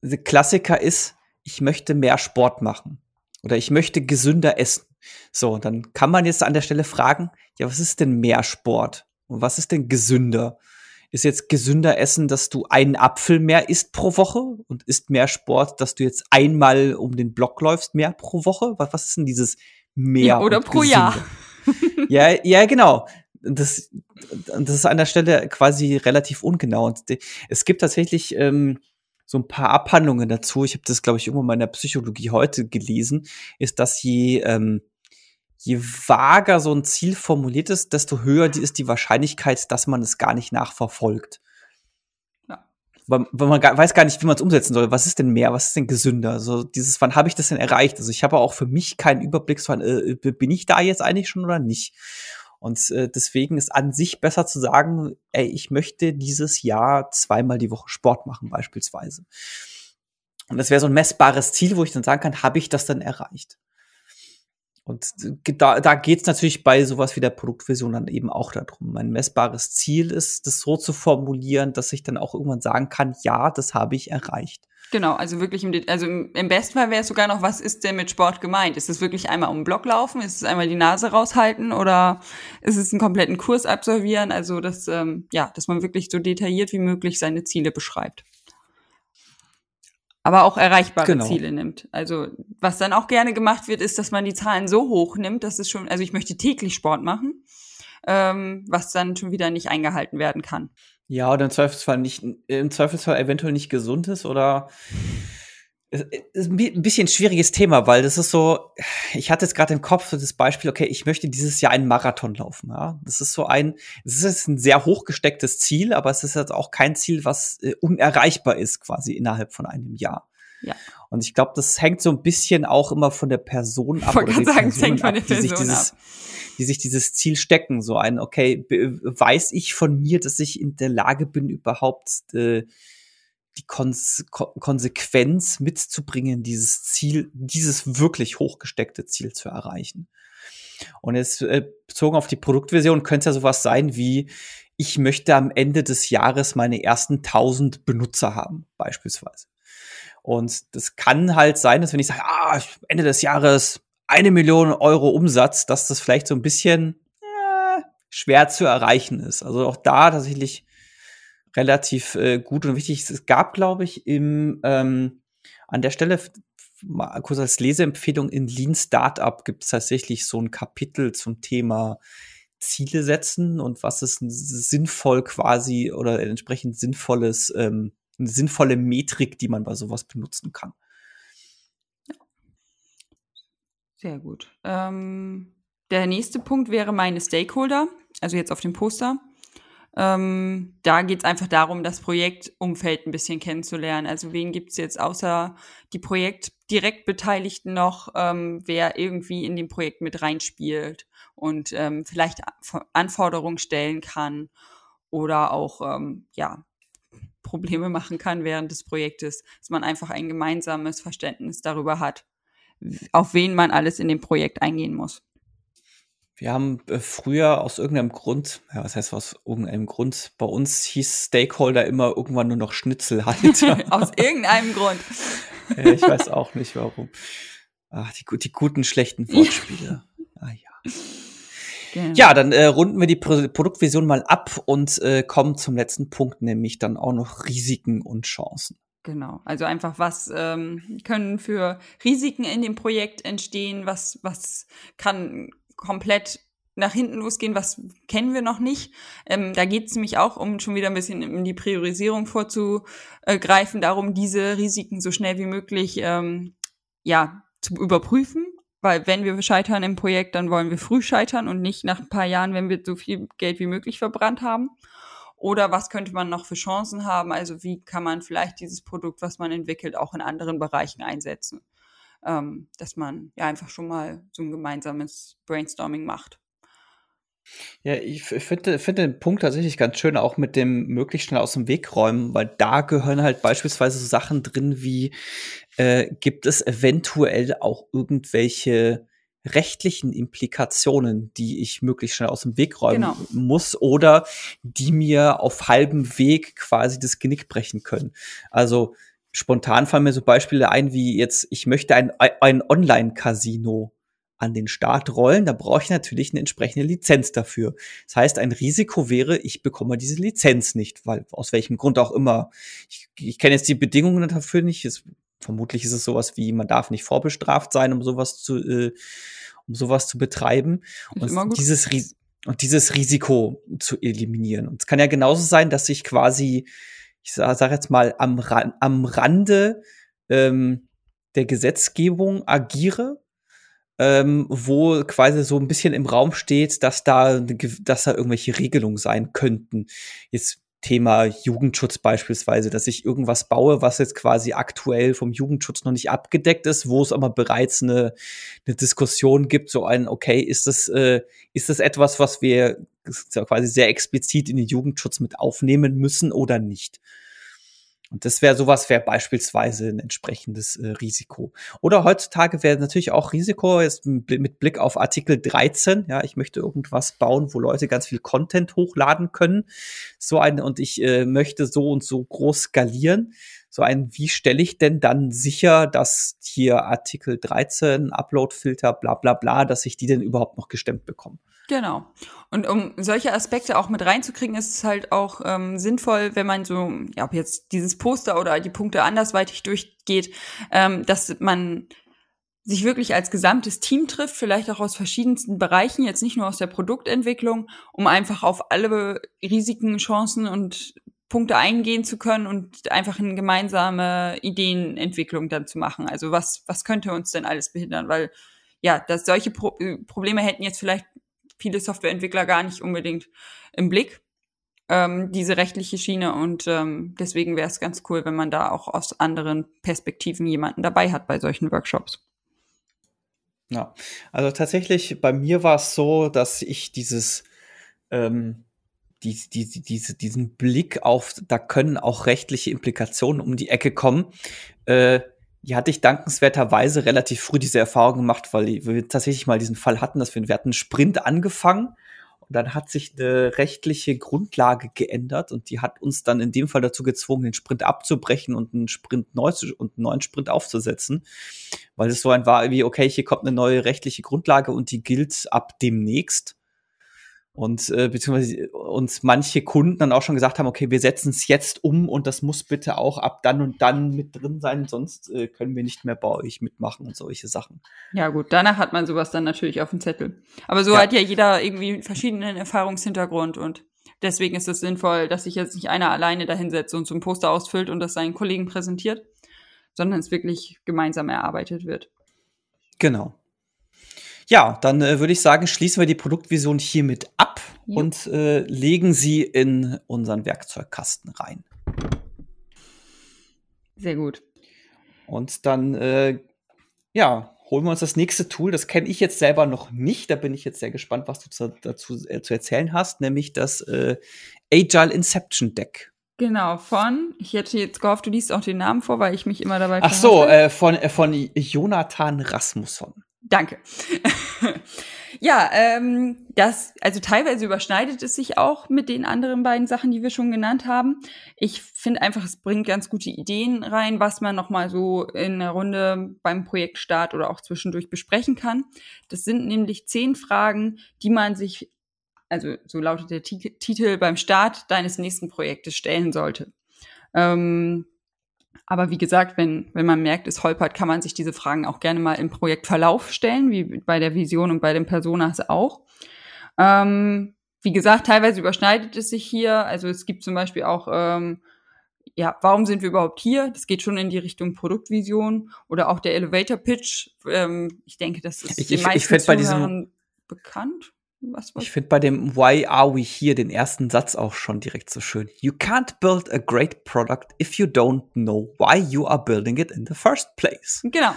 der Klassiker ist, ich möchte mehr Sport machen oder ich möchte gesünder essen. So, dann kann man jetzt an der Stelle fragen, ja, was ist denn mehr Sport? Und was ist denn gesünder? Ist jetzt gesünder essen, dass du einen Apfel mehr isst pro Woche und isst mehr Sport, dass du jetzt einmal um den Block läufst mehr pro Woche? Was, was ist denn dieses mehr? Oder pro gesünder? Jahr. ja, ja, genau. Das, das ist an der Stelle quasi relativ ungenau. Und es gibt tatsächlich ähm, so ein paar Abhandlungen dazu. Ich habe das, glaube ich, irgendwann mal in der Psychologie heute gelesen, ist, dass je ähm, je vager so ein Ziel formuliert ist, desto höher ist die Wahrscheinlichkeit, dass man es gar nicht nachverfolgt. Ja. Weil, weil man gar, weiß gar nicht, wie man es umsetzen soll. Was ist denn mehr? Was ist denn gesünder? Also dieses, wann habe ich das denn erreicht? Also ich habe auch für mich keinen Überblick, wann, äh, bin ich da jetzt eigentlich schon oder nicht? Und äh, deswegen ist an sich besser zu sagen, ey, ich möchte dieses Jahr zweimal die Woche Sport machen, beispielsweise. Und das wäre so ein messbares Ziel, wo ich dann sagen kann, habe ich das dann erreicht? Und da, da geht es natürlich bei sowas wie der Produktvision dann eben auch darum. Mein messbares Ziel ist, das so zu formulieren, dass ich dann auch irgendwann sagen kann, ja, das habe ich erreicht. Genau, also wirklich im, also im besten Fall wäre es sogar noch, was ist denn mit Sport gemeint? Ist es wirklich einmal um den Block laufen? Ist es einmal die Nase raushalten? Oder ist es einen kompletten Kurs absolvieren? Also, dass, ähm, ja, dass man wirklich so detailliert wie möglich seine Ziele beschreibt aber auch erreichbare genau. Ziele nimmt. Also was dann auch gerne gemacht wird, ist, dass man die Zahlen so hoch nimmt, dass es schon, also ich möchte täglich Sport machen, ähm, was dann schon wieder nicht eingehalten werden kann. Ja, oder im Zweifelsfall nicht, im Zweifelsfall eventuell nicht gesund ist oder ist ein bisschen schwieriges Thema, weil das ist so, ich hatte jetzt gerade im Kopf so das Beispiel, okay, ich möchte dieses Jahr einen Marathon laufen. Ja? Das ist so ein, es ist ein sehr hochgestecktes Ziel, aber es ist jetzt auch kein Ziel, was äh, unerreichbar ist, quasi innerhalb von einem Jahr. Ja. Und ich glaube, das hängt so ein bisschen auch immer von der Person ab. Gerade sagen, es hängt von der Person die sich dieses, ab. Die sich dieses Ziel stecken. So ein, okay, weiß ich von mir, dass ich in der Lage bin, überhaupt äh, die Konse Konsequenz mitzubringen, dieses Ziel, dieses wirklich hochgesteckte Ziel zu erreichen. Und jetzt äh, bezogen auf die Produktversion könnte es ja sowas sein wie, ich möchte am Ende des Jahres meine ersten 1000 Benutzer haben, beispielsweise. Und das kann halt sein, dass wenn ich sage, ah, Ende des Jahres eine Million Euro Umsatz, dass das vielleicht so ein bisschen äh, schwer zu erreichen ist. Also auch da tatsächlich relativ äh, gut und wichtig. Es gab, glaube ich, im ähm, an der Stelle mal kurz als Leseempfehlung in Lean Startup gibt es tatsächlich so ein Kapitel zum Thema Ziele setzen und was ist sinnvoll quasi oder entsprechend sinnvolles, ähm, eine sinnvolle Metrik, die man bei sowas benutzen kann. Sehr gut. Ähm, der nächste Punkt wäre meine Stakeholder, also jetzt auf dem Poster. Ähm, da geht es einfach darum, das Projektumfeld ein bisschen kennenzulernen. Also wen gibt es jetzt außer die Projektdirektbeteiligten noch, ähm, wer irgendwie in dem Projekt mit reinspielt und ähm, vielleicht Anforderungen stellen kann oder auch ähm, ja Probleme machen kann während des Projektes, dass man einfach ein gemeinsames Verständnis darüber hat, auf wen man alles in dem Projekt eingehen muss. Wir haben äh, früher aus irgendeinem Grund, ja, was heißt aus irgendeinem Grund, bei uns hieß Stakeholder immer irgendwann nur noch Schnitzelhalter. aus irgendeinem Grund. ich weiß auch nicht warum. Ach, die, die guten, schlechten Wortspiele. ah ja. Genau. Ja, dann äh, runden wir die Pro Produktvision mal ab und äh, kommen zum letzten Punkt, nämlich dann auch noch Risiken und Chancen. Genau, also einfach, was ähm, können für Risiken in dem Projekt entstehen, was, was kann komplett nach hinten losgehen, was kennen wir noch nicht. Ähm, da geht es nämlich auch, um schon wieder ein bisschen in die Priorisierung vorzugreifen, darum, diese Risiken so schnell wie möglich ähm, ja, zu überprüfen. Weil wenn wir scheitern im Projekt, dann wollen wir früh scheitern und nicht nach ein paar Jahren, wenn wir so viel Geld wie möglich verbrannt haben. Oder was könnte man noch für Chancen haben? Also wie kann man vielleicht dieses Produkt, was man entwickelt, auch in anderen Bereichen einsetzen? Ähm, dass man ja einfach schon mal so ein gemeinsames Brainstorming macht. Ja, ich finde, finde den Punkt tatsächlich ganz schön, auch mit dem möglichst schnell aus dem Weg räumen, weil da gehören halt beispielsweise so Sachen drin wie, äh, gibt es eventuell auch irgendwelche rechtlichen Implikationen, die ich möglichst schnell aus dem Weg räumen genau. muss oder die mir auf halbem Weg quasi das Genick brechen können. Also spontan fallen mir so Beispiele ein, wie jetzt, ich möchte ein, ein Online-Casino an den Start rollen, da brauche ich natürlich eine entsprechende Lizenz dafür. Das heißt, ein Risiko wäre, ich bekomme diese Lizenz nicht, weil aus welchem Grund auch immer. Ich, ich kenne jetzt die Bedingungen dafür nicht. Es, vermutlich ist es sowas wie, man darf nicht vorbestraft sein, um sowas zu, äh, um sowas zu betreiben. Und dieses, und dieses Risiko zu eliminieren. Und es kann ja genauso sein, dass ich quasi ich sage sag jetzt mal, am, Ran am Rande ähm, der Gesetzgebung agiere, ähm, wo quasi so ein bisschen im Raum steht, dass da, dass da irgendwelche Regelungen sein könnten. Jetzt Thema Jugendschutz beispielsweise, dass ich irgendwas baue, was jetzt quasi aktuell vom Jugendschutz noch nicht abgedeckt ist, wo es aber bereits eine, eine Diskussion gibt, so ein, okay, ist das, äh, ist das etwas, was wir quasi sehr explizit in den Jugendschutz mit aufnehmen müssen oder nicht? Und das wäre sowas, wäre beispielsweise ein entsprechendes äh, Risiko. Oder heutzutage wäre natürlich auch Risiko, jetzt mit Blick auf Artikel 13, ja, ich möchte irgendwas bauen, wo Leute ganz viel Content hochladen können. So ein, und ich äh, möchte so und so groß skalieren. So ein, wie stelle ich denn dann sicher, dass hier Artikel 13, Upload-Filter, bla bla bla, dass ich die denn überhaupt noch gestemmt bekomme? Genau. Und um solche Aspekte auch mit reinzukriegen, ist es halt auch ähm, sinnvoll, wenn man so, ja, ob jetzt dieses Poster oder die Punkte andersweitig durchgeht, ähm, dass man sich wirklich als gesamtes Team trifft, vielleicht auch aus verschiedensten Bereichen, jetzt nicht nur aus der Produktentwicklung, um einfach auf alle Risiken, Chancen und Punkte eingehen zu können und einfach eine gemeinsame Ideenentwicklung dann zu machen. Also was, was könnte uns denn alles behindern? Weil ja, dass solche Pro Probleme hätten jetzt vielleicht viele Softwareentwickler gar nicht unbedingt im Blick, ähm, diese rechtliche Schiene. Und ähm, deswegen wäre es ganz cool, wenn man da auch aus anderen Perspektiven jemanden dabei hat bei solchen Workshops. Ja, also tatsächlich, bei mir war es so, dass ich dieses, ähm, die, die, diese, diesen Blick auf, da können auch rechtliche Implikationen um die Ecke kommen, äh, die hatte ich dankenswerterweise relativ früh diese Erfahrung gemacht, weil wir tatsächlich mal diesen Fall hatten, dass wir, wir hatten einen Sprint angefangen und dann hat sich eine rechtliche Grundlage geändert und die hat uns dann in dem Fall dazu gezwungen, den Sprint abzubrechen und einen Sprint neu zu, und einen neuen Sprint aufzusetzen, weil es so ein war wie, okay, hier kommt eine neue rechtliche Grundlage und die gilt ab demnächst und äh, beziehungsweise uns manche Kunden dann auch schon gesagt haben, okay, wir setzen es jetzt um und das muss bitte auch ab dann und dann mit drin sein, sonst äh, können wir nicht mehr bei euch mitmachen und solche Sachen. Ja gut, danach hat man sowas dann natürlich auf dem Zettel. Aber so ja. hat ja jeder irgendwie verschiedenen Erfahrungshintergrund und deswegen ist es sinnvoll, dass sich jetzt nicht einer alleine dahinsetzt und so ein Poster ausfüllt und das seinen Kollegen präsentiert, sondern es wirklich gemeinsam erarbeitet wird. Genau. Ja, dann äh, würde ich sagen, schließen wir die Produktvision hiermit ab ja. und äh, legen sie in unseren Werkzeugkasten rein. Sehr gut. Und dann, äh, ja, holen wir uns das nächste Tool. Das kenne ich jetzt selber noch nicht. Da bin ich jetzt sehr gespannt, was du zu, dazu äh, zu erzählen hast, nämlich das äh, Agile Inception Deck. Genau, von, ich hätte jetzt gehofft, du liest auch den Namen vor, weil ich mich immer dabei Ach so, äh, von, äh, von Jonathan Rasmusson. Danke. ja, ähm, das, also teilweise überschneidet es sich auch mit den anderen beiden Sachen, die wir schon genannt haben. Ich finde einfach, es bringt ganz gute Ideen rein, was man nochmal so in der Runde beim Projektstart oder auch zwischendurch besprechen kann. Das sind nämlich zehn Fragen, die man sich, also so lautet der Titel, beim Start deines nächsten Projektes stellen sollte. Ähm, aber wie gesagt, wenn, wenn man merkt, es holpert, kann man sich diese Fragen auch gerne mal im Projektverlauf stellen, wie bei der Vision und bei den Personas auch. Ähm, wie gesagt, teilweise überschneidet es sich hier. Also es gibt zum Beispiel auch, ähm, ja, warum sind wir überhaupt hier? Das geht schon in die Richtung Produktvision oder auch der Elevator Pitch. Ähm, ich denke, das ist ich, ich, ich bei diesem bekannt. Was, was? Ich finde bei dem Why are we here den ersten Satz auch schon direkt so schön. You can't build a great product if you don't know why you are building it in the first place. Genau.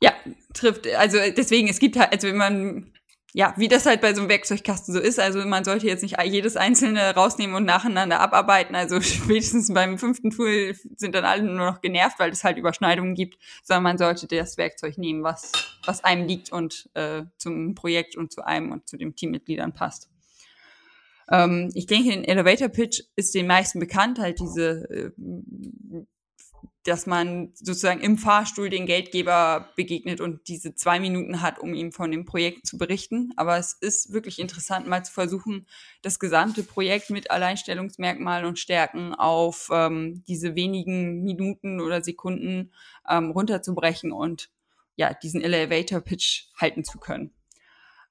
Ja, trifft. Also deswegen, es gibt halt, also wenn man ja, wie das halt bei so einem Werkzeugkasten so ist. Also man sollte jetzt nicht jedes einzelne rausnehmen und nacheinander abarbeiten. Also spätestens beim fünften Tool sind dann alle nur noch genervt, weil es halt Überschneidungen gibt, sondern man sollte das Werkzeug nehmen, was, was einem liegt und äh, zum Projekt und zu einem und zu den Teammitgliedern passt. Ähm, ich denke, in Elevator Pitch ist den meisten bekannt, halt diese äh, dass man sozusagen im Fahrstuhl den Geldgeber begegnet und diese zwei Minuten hat, um ihm von dem Projekt zu berichten. Aber es ist wirklich interessant, mal zu versuchen, das gesamte Projekt mit Alleinstellungsmerkmalen und Stärken auf ähm, diese wenigen Minuten oder Sekunden ähm, runterzubrechen und ja, diesen Elevator Pitch halten zu können.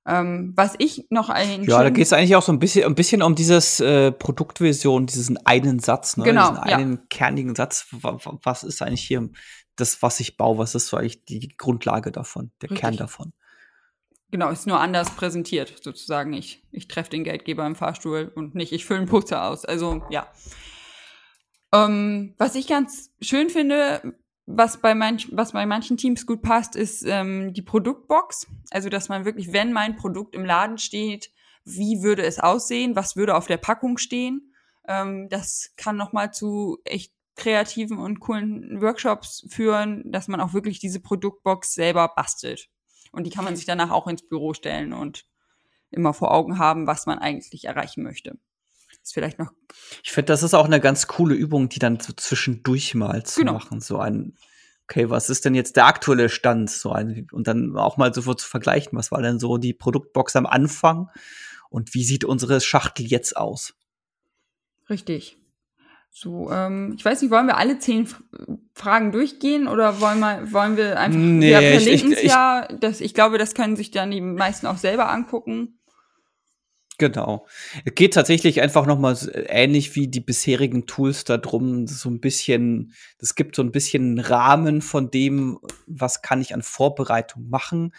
Ähm, was ich noch ein Ja, da geht es eigentlich auch so ein bisschen, ein bisschen um dieses äh, Produktvision, diesen einen Satz, ne? genau, diesen einen ja. kernigen Satz. Was ist eigentlich hier das, was ich baue? Was ist so eigentlich die Grundlage davon, der Richtig. Kern davon? Genau, ist nur anders präsentiert, sozusagen. Ich, ich treffe den Geldgeber im Fahrstuhl und nicht, ich fülle einen Putzer aus. Also, ja. Ähm, was ich ganz schön finde, was bei, manch, was bei manchen Teams gut passt, ist ähm, die Produktbox. Also, dass man wirklich, wenn mein Produkt im Laden steht, wie würde es aussehen, was würde auf der Packung stehen. Ähm, das kann nochmal zu echt kreativen und coolen Workshops führen, dass man auch wirklich diese Produktbox selber bastelt. Und die kann man sich danach auch ins Büro stellen und immer vor Augen haben, was man eigentlich erreichen möchte ist vielleicht noch. Ich finde, das ist auch eine ganz coole Übung, die dann so zwischendurch mal zu genau. machen. So ein, okay, was ist denn jetzt der aktuelle Stand? So ein, und dann auch mal sofort zu vergleichen, was war denn so die Produktbox am Anfang und wie sieht unsere Schachtel jetzt aus? Richtig. So, ähm, ich weiß nicht, wollen wir alle zehn Fragen durchgehen oder wollen wir, wollen wir einfach, nee, wir verlinken es ja, das, ich glaube, das können sich dann die meisten auch selber angucken. Genau. Es geht tatsächlich einfach noch mal ähnlich wie die bisherigen Tools da drum, so ein bisschen, das gibt so ein bisschen Rahmen von dem, was kann ich an Vorbereitung machen,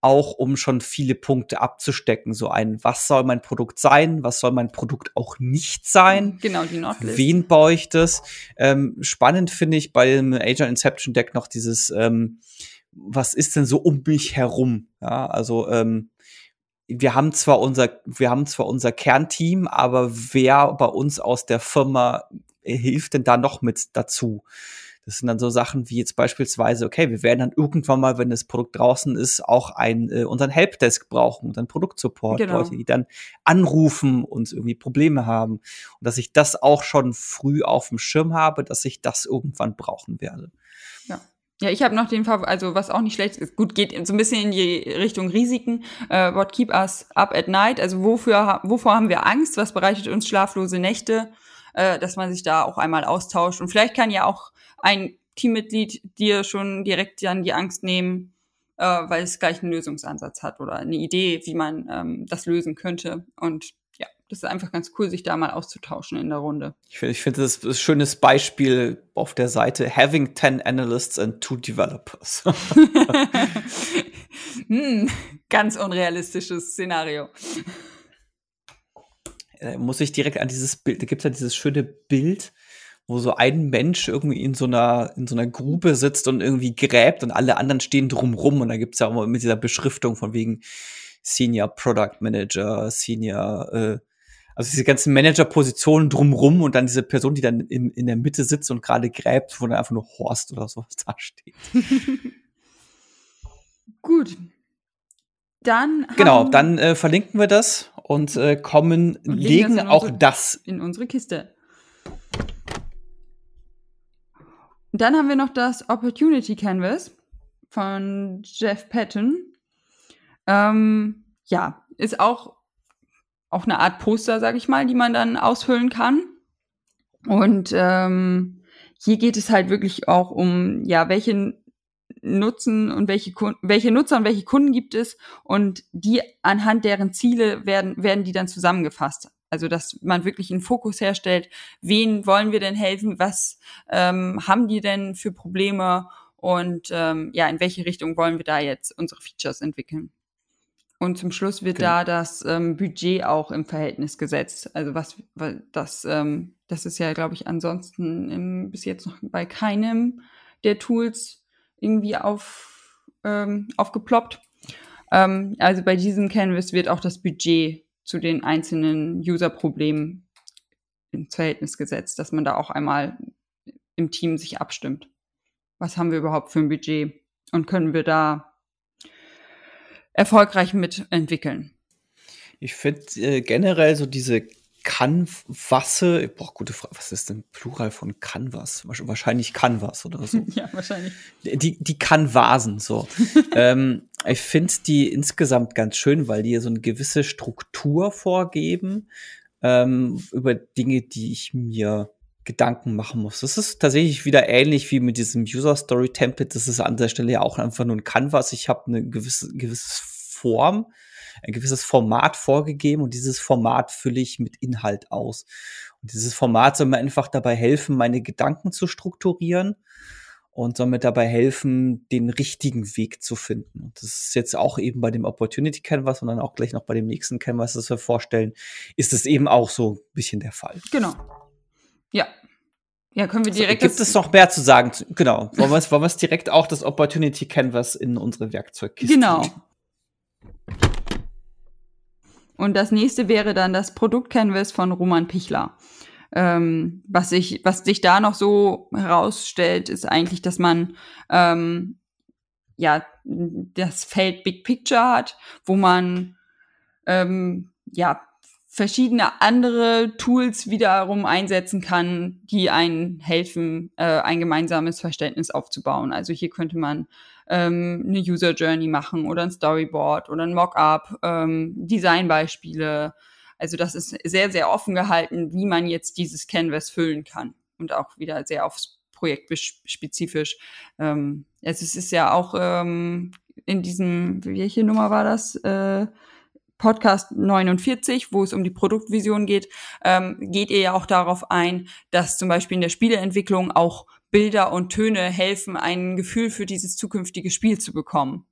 auch um schon viele Punkte abzustecken. So ein, was soll mein Produkt sein, was soll mein Produkt auch nicht sein? Genau, die Notlist. Wen baue ich das? Ähm, spannend finde ich bei dem Agile Inception Deck noch dieses, ähm, was ist denn so um mich herum? Ja, also, ähm, wir haben zwar unser, wir haben zwar unser Kernteam, aber wer bei uns aus der Firma hilft denn da noch mit dazu? Das sind dann so Sachen wie jetzt beispielsweise, okay, wir werden dann irgendwann mal, wenn das Produkt draußen ist, auch ein, äh, unseren Helpdesk brauchen, unseren Produktsupport, genau. Leute, die dann anrufen und irgendwie Probleme haben. Und dass ich das auch schon früh auf dem Schirm habe, dass ich das irgendwann brauchen werde. Ja, ich habe noch den Fall, also was auch nicht schlecht ist, gut, geht so ein bisschen in die Richtung Risiken. Uh, what keep us up at night? Also wofür, wovor haben wir Angst? Was bereitet uns schlaflose Nächte? Uh, dass man sich da auch einmal austauscht. Und vielleicht kann ja auch ein Teammitglied dir schon direkt dann die Angst nehmen, uh, weil es gleich einen Lösungsansatz hat oder eine Idee, wie man ähm, das lösen könnte. Und das ist einfach ganz cool, sich da mal auszutauschen in der Runde. Ich finde, ich finde das ist ein schönes Beispiel auf der Seite Having 10 Analysts and two Developers. hm, ganz unrealistisches Szenario. Da muss ich direkt an dieses Bild, da gibt es ja dieses schöne Bild, wo so ein Mensch irgendwie in so einer, in so einer Grube sitzt und irgendwie gräbt und alle anderen stehen drumrum und da gibt es ja auch immer mit dieser Beschriftung von wegen Senior Product Manager, Senior äh, also diese ganzen Manager-Positionen drumrum und dann diese Person, die dann in, in der Mitte sitzt und gerade gräbt, wo dann einfach nur Horst oder sowas da steht. Gut. Dann. Genau, dann äh, verlinken wir das und äh, kommen, und legen, legen auch unsere, das in unsere Kiste. Dann haben wir noch das Opportunity Canvas von Jeff Patton. Ähm, ja, ist auch, auch eine Art Poster, sag ich mal, die man dann ausfüllen kann. Und ähm, hier geht es halt wirklich auch um, ja, welche Nutzen und welche, welche Nutzer und welche Kunden gibt es und die anhand deren Ziele werden, werden die dann zusammengefasst. Also, dass man wirklich einen Fokus herstellt, wen wollen wir denn helfen, was ähm, haben die denn für Probleme und ähm, ja, in welche Richtung wollen wir da jetzt unsere Features entwickeln. Und zum Schluss wird okay. da das ähm, Budget auch im Verhältnis gesetzt. Also was, weil das, ähm, das ist ja, glaube ich, ansonsten im, bis jetzt noch bei keinem der Tools irgendwie auf, ähm, aufgeploppt. Ähm, also bei diesem Canvas wird auch das Budget zu den einzelnen User-Problemen ins Verhältnis gesetzt, dass man da auch einmal im Team sich abstimmt. Was haben wir überhaupt für ein Budget und können wir da erfolgreich mitentwickeln? Ich finde äh, generell so diese Canvasse, boah, gute Frage, was ist denn Plural von Canvas? Wahrscheinlich Canvas oder so. ja, wahrscheinlich. Die, die Canvasen, so. ähm, ich finde die insgesamt ganz schön, weil die so eine gewisse Struktur vorgeben ähm, über Dinge, die ich mir Gedanken machen muss. Das ist tatsächlich wieder ähnlich wie mit diesem User Story Template. Das ist an der Stelle ja auch einfach nur ein Canvas. Ich habe eine gewisse, gewisse Form ein gewisses Format vorgegeben und dieses Format fülle ich mit Inhalt aus. Und dieses Format soll mir einfach dabei helfen, meine Gedanken zu strukturieren und soll mir dabei helfen, den richtigen Weg zu finden. Und das ist jetzt auch eben bei dem Opportunity Canvas und dann auch gleich noch bei dem nächsten Canvas, das wir vorstellen, ist es eben auch so ein bisschen der Fall. Genau. Ja, ja, können wir direkt. So, gibt es noch mehr zu sagen? Genau. Wollen wir es, wollen direkt auch das Opportunity Canvas in unsere Werkzeugkiste? Genau. Und das nächste wäre dann das Produktcanvas von Roman Pichler. Ähm, was, sich, was sich da noch so herausstellt, ist eigentlich, dass man ähm, ja das Feld Big Picture hat, wo man ähm, ja verschiedene andere Tools wiederum einsetzen kann, die einen helfen, äh, ein gemeinsames Verständnis aufzubauen. Also hier könnte man ähm, eine User Journey machen oder ein Storyboard oder ein Mockup, ähm, Designbeispiele. Also das ist sehr, sehr offen gehalten, wie man jetzt dieses Canvas füllen kann und auch wieder sehr aufs Projekt spezifisch. Ähm, es ist ja auch ähm, in diesem, welche Nummer war das? Äh, Podcast 49, wo es um die Produktvision geht, ähm, geht ihr ja auch darauf ein, dass zum Beispiel in der Spieleentwicklung auch Bilder und Töne helfen, ein Gefühl für dieses zukünftige Spiel zu bekommen.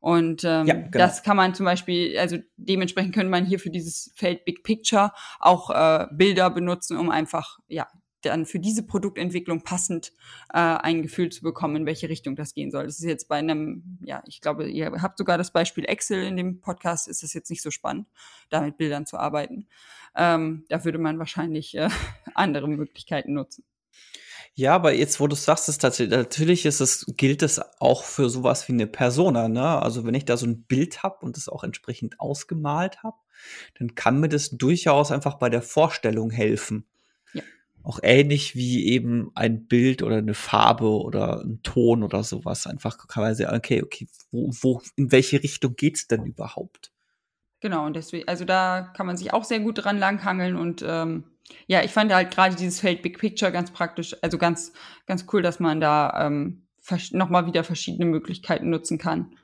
Und ähm, ja, genau. das kann man zum Beispiel, also dementsprechend könnte man hier für dieses Feld Big Picture auch äh, Bilder benutzen, um einfach ja dann für diese Produktentwicklung passend äh, ein Gefühl zu bekommen, in welche Richtung das gehen soll. Das ist jetzt bei einem, ja, ich glaube, ihr habt sogar das Beispiel Excel in dem Podcast, ist das jetzt nicht so spannend, da mit Bildern zu arbeiten. Ähm, da würde man wahrscheinlich äh, andere Möglichkeiten nutzen. Ja, aber jetzt, wo du sagst, ist tatsächlich, natürlich ist es, gilt es auch für sowas wie eine Persona, ne? Also wenn ich da so ein Bild habe und es auch entsprechend ausgemalt habe, dann kann mir das durchaus einfach bei der Vorstellung helfen. Auch ähnlich wie eben ein Bild oder eine Farbe oder ein Ton oder sowas. Einfach kann man sagen, okay, okay, wo, wo, in welche Richtung geht's denn überhaupt? Genau, und deswegen, also da kann man sich auch sehr gut dran langhangeln und ähm, ja, ich fand halt gerade dieses Feld Big Picture ganz praktisch, also ganz, ganz cool, dass man da ähm, nochmal wieder verschiedene Möglichkeiten nutzen kann,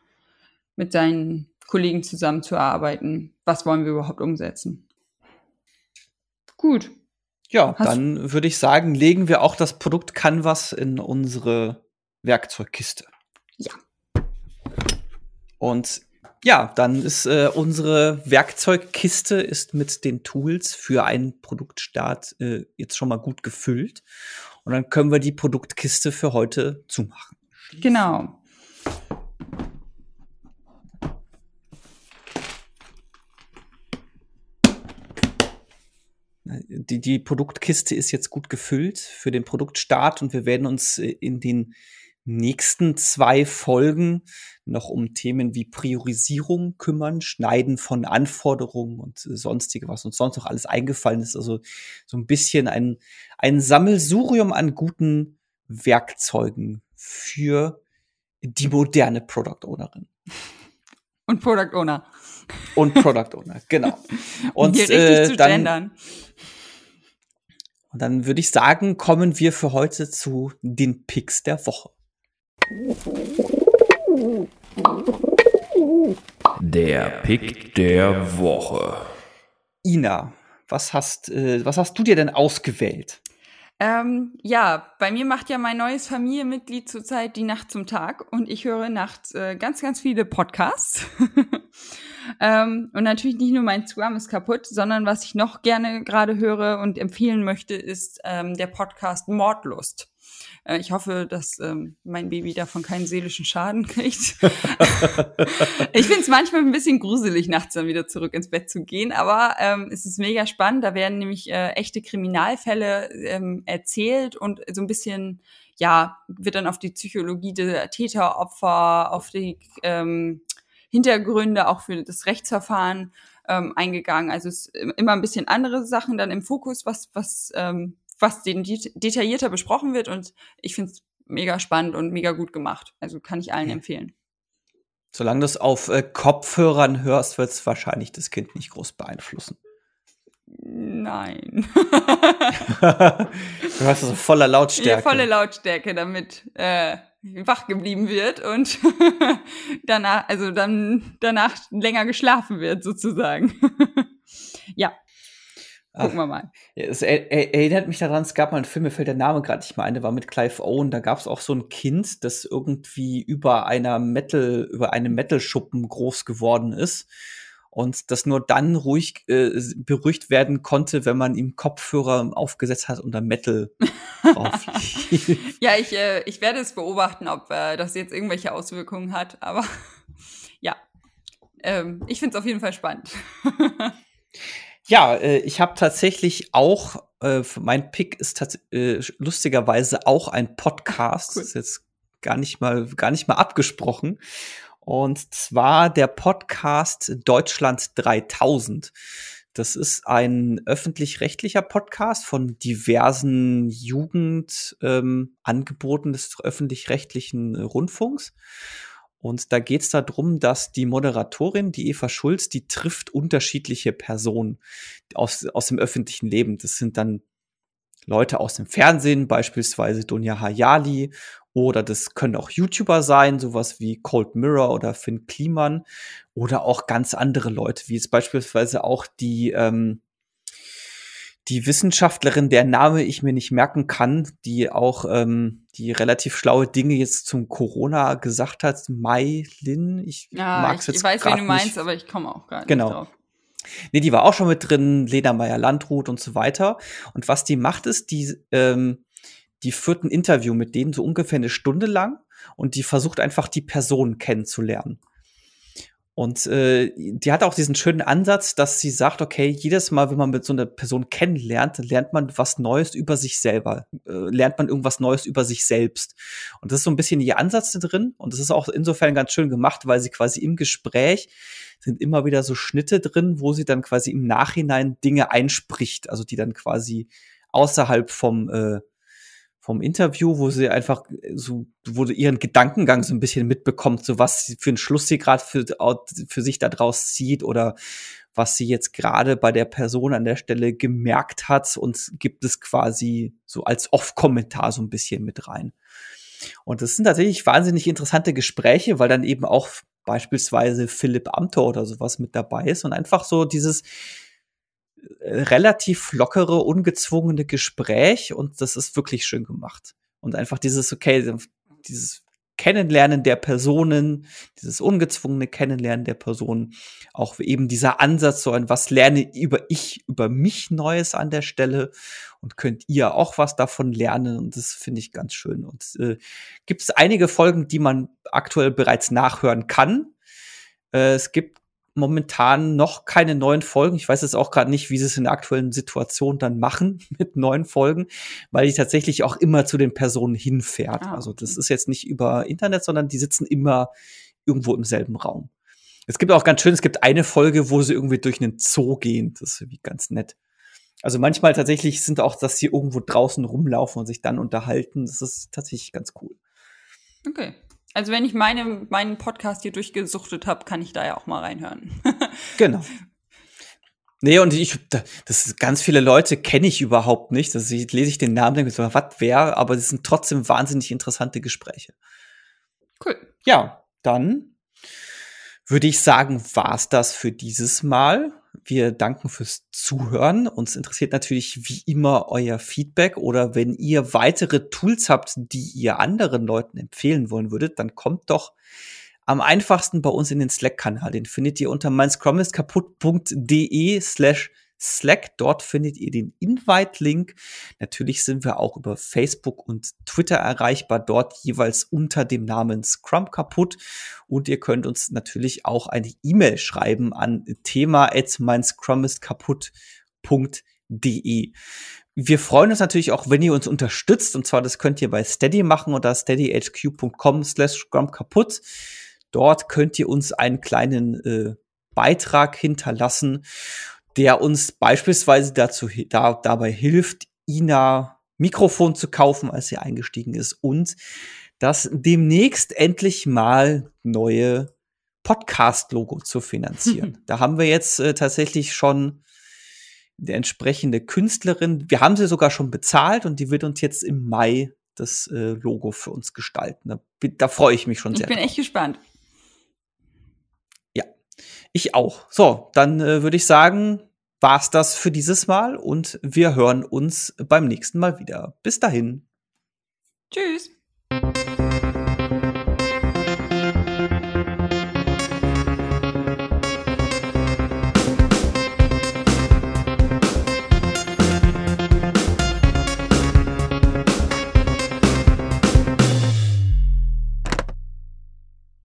mit seinen Kollegen zusammenzuarbeiten. Was wollen wir überhaupt umsetzen? Gut. Ja, Hast dann würde ich sagen, legen wir auch das Produkt Canvas in unsere Werkzeugkiste. Ja. Und ja, dann ist äh, unsere Werkzeugkiste ist mit den Tools für einen Produktstart äh, jetzt schon mal gut gefüllt. Und dann können wir die Produktkiste für heute zumachen. Genau. Die, die Produktkiste ist jetzt gut gefüllt für den Produktstart und wir werden uns äh, in den nächsten zwei Folgen noch um Themen wie Priorisierung kümmern, Schneiden von Anforderungen und äh, sonstige, was uns sonst noch alles eingefallen ist. Also so ein bisschen ein, ein Sammelsurium an guten Werkzeugen für die moderne Product Ownerin. Und Product Owner. Und Product Owner, genau. Und hier richtig äh, zu dann, gendern. Und dann würde ich sagen, kommen wir für heute zu den Picks der Woche. Der Pick der Woche. Ina, was hast, äh, was hast du dir denn ausgewählt? Ähm, ja, bei mir macht ja mein neues Familienmitglied zurzeit die Nacht zum Tag und ich höre nachts äh, ganz, ganz viele Podcasts. ähm, und natürlich nicht nur mein Zuarm ist kaputt, sondern was ich noch gerne gerade höre und empfehlen möchte, ist ähm, der Podcast Mordlust. Äh, ich hoffe, dass ähm, mein Baby davon keinen seelischen Schaden kriegt. ich finde es manchmal ein bisschen gruselig, nachts dann wieder zurück ins Bett zu gehen, aber ähm, es ist mega spannend. Da werden nämlich äh, echte Kriminalfälle ähm, erzählt und so ein bisschen, ja, wird dann auf die Psychologie der Täteropfer, auf die ähm, Hintergründe auch für das Rechtsverfahren ähm, eingegangen. Also es ist immer ein bisschen andere Sachen dann im Fokus, was, was ähm, was den detaillierter besprochen wird und ich finde es mega spannend und mega gut gemacht. Also kann ich allen ja. empfehlen. Solange du es auf äh, Kopfhörern hörst, wird es wahrscheinlich das Kind nicht groß beeinflussen. Nein. du hast also voller Lautstärke. Ja, volle Lautstärke, damit äh, wach geblieben wird und danach, also dann danach länger geschlafen wird, sozusagen. ja. Gucken wir mal. Es erinnert mich daran, es gab mal einen Film, mir fällt der Name gerade nicht mehr ein, der war mit Clive Owen, da gab es auch so ein Kind, das irgendwie über einer Metal, über einem Metal-Schuppen groß geworden ist und das nur dann ruhig äh, beruhigt werden konnte, wenn man ihm Kopfhörer aufgesetzt hat und da Metal drauf Ja, ich, äh, ich werde es beobachten, ob äh, das jetzt irgendwelche Auswirkungen hat, aber ja, ähm, ich finde es auf jeden Fall spannend. Ja, äh, ich habe tatsächlich auch, äh, mein Pick ist äh, lustigerweise auch ein Podcast. Cool. Ist jetzt gar nicht mal, gar nicht mal abgesprochen. Und zwar der Podcast Deutschland 3000. Das ist ein öffentlich-rechtlicher Podcast von diversen Jugendangeboten ähm, des öffentlich-rechtlichen Rundfunks. Und da geht es darum, dass die Moderatorin, die Eva Schulz, die trifft unterschiedliche Personen aus, aus dem öffentlichen Leben. Das sind dann Leute aus dem Fernsehen, beispielsweise Dunja Hayali, oder das können auch YouTuber sein, sowas wie Cold Mirror oder Finn Kliman, oder auch ganz andere Leute, wie jetzt beispielsweise auch die ähm, die Wissenschaftlerin, der Name ich mir nicht merken kann, die auch ähm, die relativ schlaue Dinge jetzt zum Corona gesagt hat, Mai Lin. Ich ja, mag es jetzt Ich weiß, wen du meinst, aber ich komme auch gar genau. nicht drauf. Nee, die war auch schon mit drin, Lena Meyer Landrut und so weiter. Und was die macht, ist, die, ähm, die führt ein Interview mit denen so ungefähr eine Stunde lang und die versucht einfach die Person kennenzulernen. Und äh, die hat auch diesen schönen Ansatz, dass sie sagt, okay, jedes Mal, wenn man mit so einer Person kennenlernt, lernt man was Neues über sich selber, äh, lernt man irgendwas Neues über sich selbst. Und das ist so ein bisschen ihr Ansatz da drin. Und das ist auch insofern ganz schön gemacht, weil sie quasi im Gespräch sind immer wieder so Schnitte drin, wo sie dann quasi im Nachhinein Dinge einspricht, also die dann quasi außerhalb vom äh, vom Interview, wo sie einfach so, wo du ihren Gedankengang so ein bisschen mitbekommt, so was sie für einen Schluss sie gerade für, für sich da draus zieht oder was sie jetzt gerade bei der Person an der Stelle gemerkt hat und gibt es quasi so als Off-Kommentar so ein bisschen mit rein. Und das sind tatsächlich wahnsinnig interessante Gespräche, weil dann eben auch beispielsweise Philipp Amthor oder sowas mit dabei ist und einfach so dieses, relativ lockere, ungezwungene Gespräch und das ist wirklich schön gemacht. Und einfach dieses, okay, dieses Kennenlernen der Personen, dieses ungezwungene Kennenlernen der Personen, auch eben dieser Ansatz, so ein, was lerne über ich, über mich Neues an der Stelle und könnt ihr auch was davon lernen und das finde ich ganz schön. Und äh, gibt es einige Folgen, die man aktuell bereits nachhören kann. Äh, es gibt momentan noch keine neuen Folgen. Ich weiß jetzt auch gerade nicht, wie sie es in der aktuellen Situation dann machen mit neuen Folgen, weil die tatsächlich auch immer zu den Personen hinfährt. Ah, also das ist jetzt nicht über Internet, sondern die sitzen immer irgendwo im selben Raum. Es gibt auch ganz schön, es gibt eine Folge, wo sie irgendwie durch einen Zoo gehen. Das ist irgendwie ganz nett. Also manchmal tatsächlich sind auch, dass sie irgendwo draußen rumlaufen und sich dann unterhalten. Das ist tatsächlich ganz cool. Okay. Also wenn ich meine, meinen Podcast hier durchgesuchtet habe, kann ich da ja auch mal reinhören. genau. Nee, und ich, das ist ganz viele Leute kenne ich überhaupt nicht. Das lese ich den Namen, denke so, was wer, aber es sind trotzdem wahnsinnig interessante Gespräche. Cool. Ja, dann würde ich sagen, war's das für dieses Mal. Wir danken fürs Zuhören. Uns interessiert natürlich wie immer euer Feedback oder wenn ihr weitere Tools habt, die ihr anderen Leuten empfehlen wollen würdet, dann kommt doch am einfachsten bei uns in den Slack-Kanal. Den findet ihr unter meinscrummistkaputt.de slash Slack. Dort findet ihr den Invite-Link. Natürlich sind wir auch über Facebook und Twitter erreichbar, dort jeweils unter dem Namen Scrum kaputt. Und ihr könnt uns natürlich auch eine E-Mail schreiben an thema at meinscrummistkaputt.de. Wir freuen uns natürlich auch, wenn ihr uns unterstützt. Und zwar, das könnt ihr bei Steady machen oder steadyhq.com slash scrum kaputt. Dort könnt ihr uns einen kleinen äh, Beitrag hinterlassen der uns beispielsweise dazu da, dabei hilft, Ina Mikrofon zu kaufen, als sie eingestiegen ist und das demnächst endlich mal neue Podcast-Logo zu finanzieren. da haben wir jetzt äh, tatsächlich schon die entsprechende Künstlerin. Wir haben sie sogar schon bezahlt und die wird uns jetzt im Mai das äh, Logo für uns gestalten. Da, da freue ich mich schon sehr. Ich bin drauf. echt gespannt. Ich auch. So, dann äh, würde ich sagen, war's das für dieses Mal und wir hören uns beim nächsten Mal wieder. Bis dahin. Tschüss.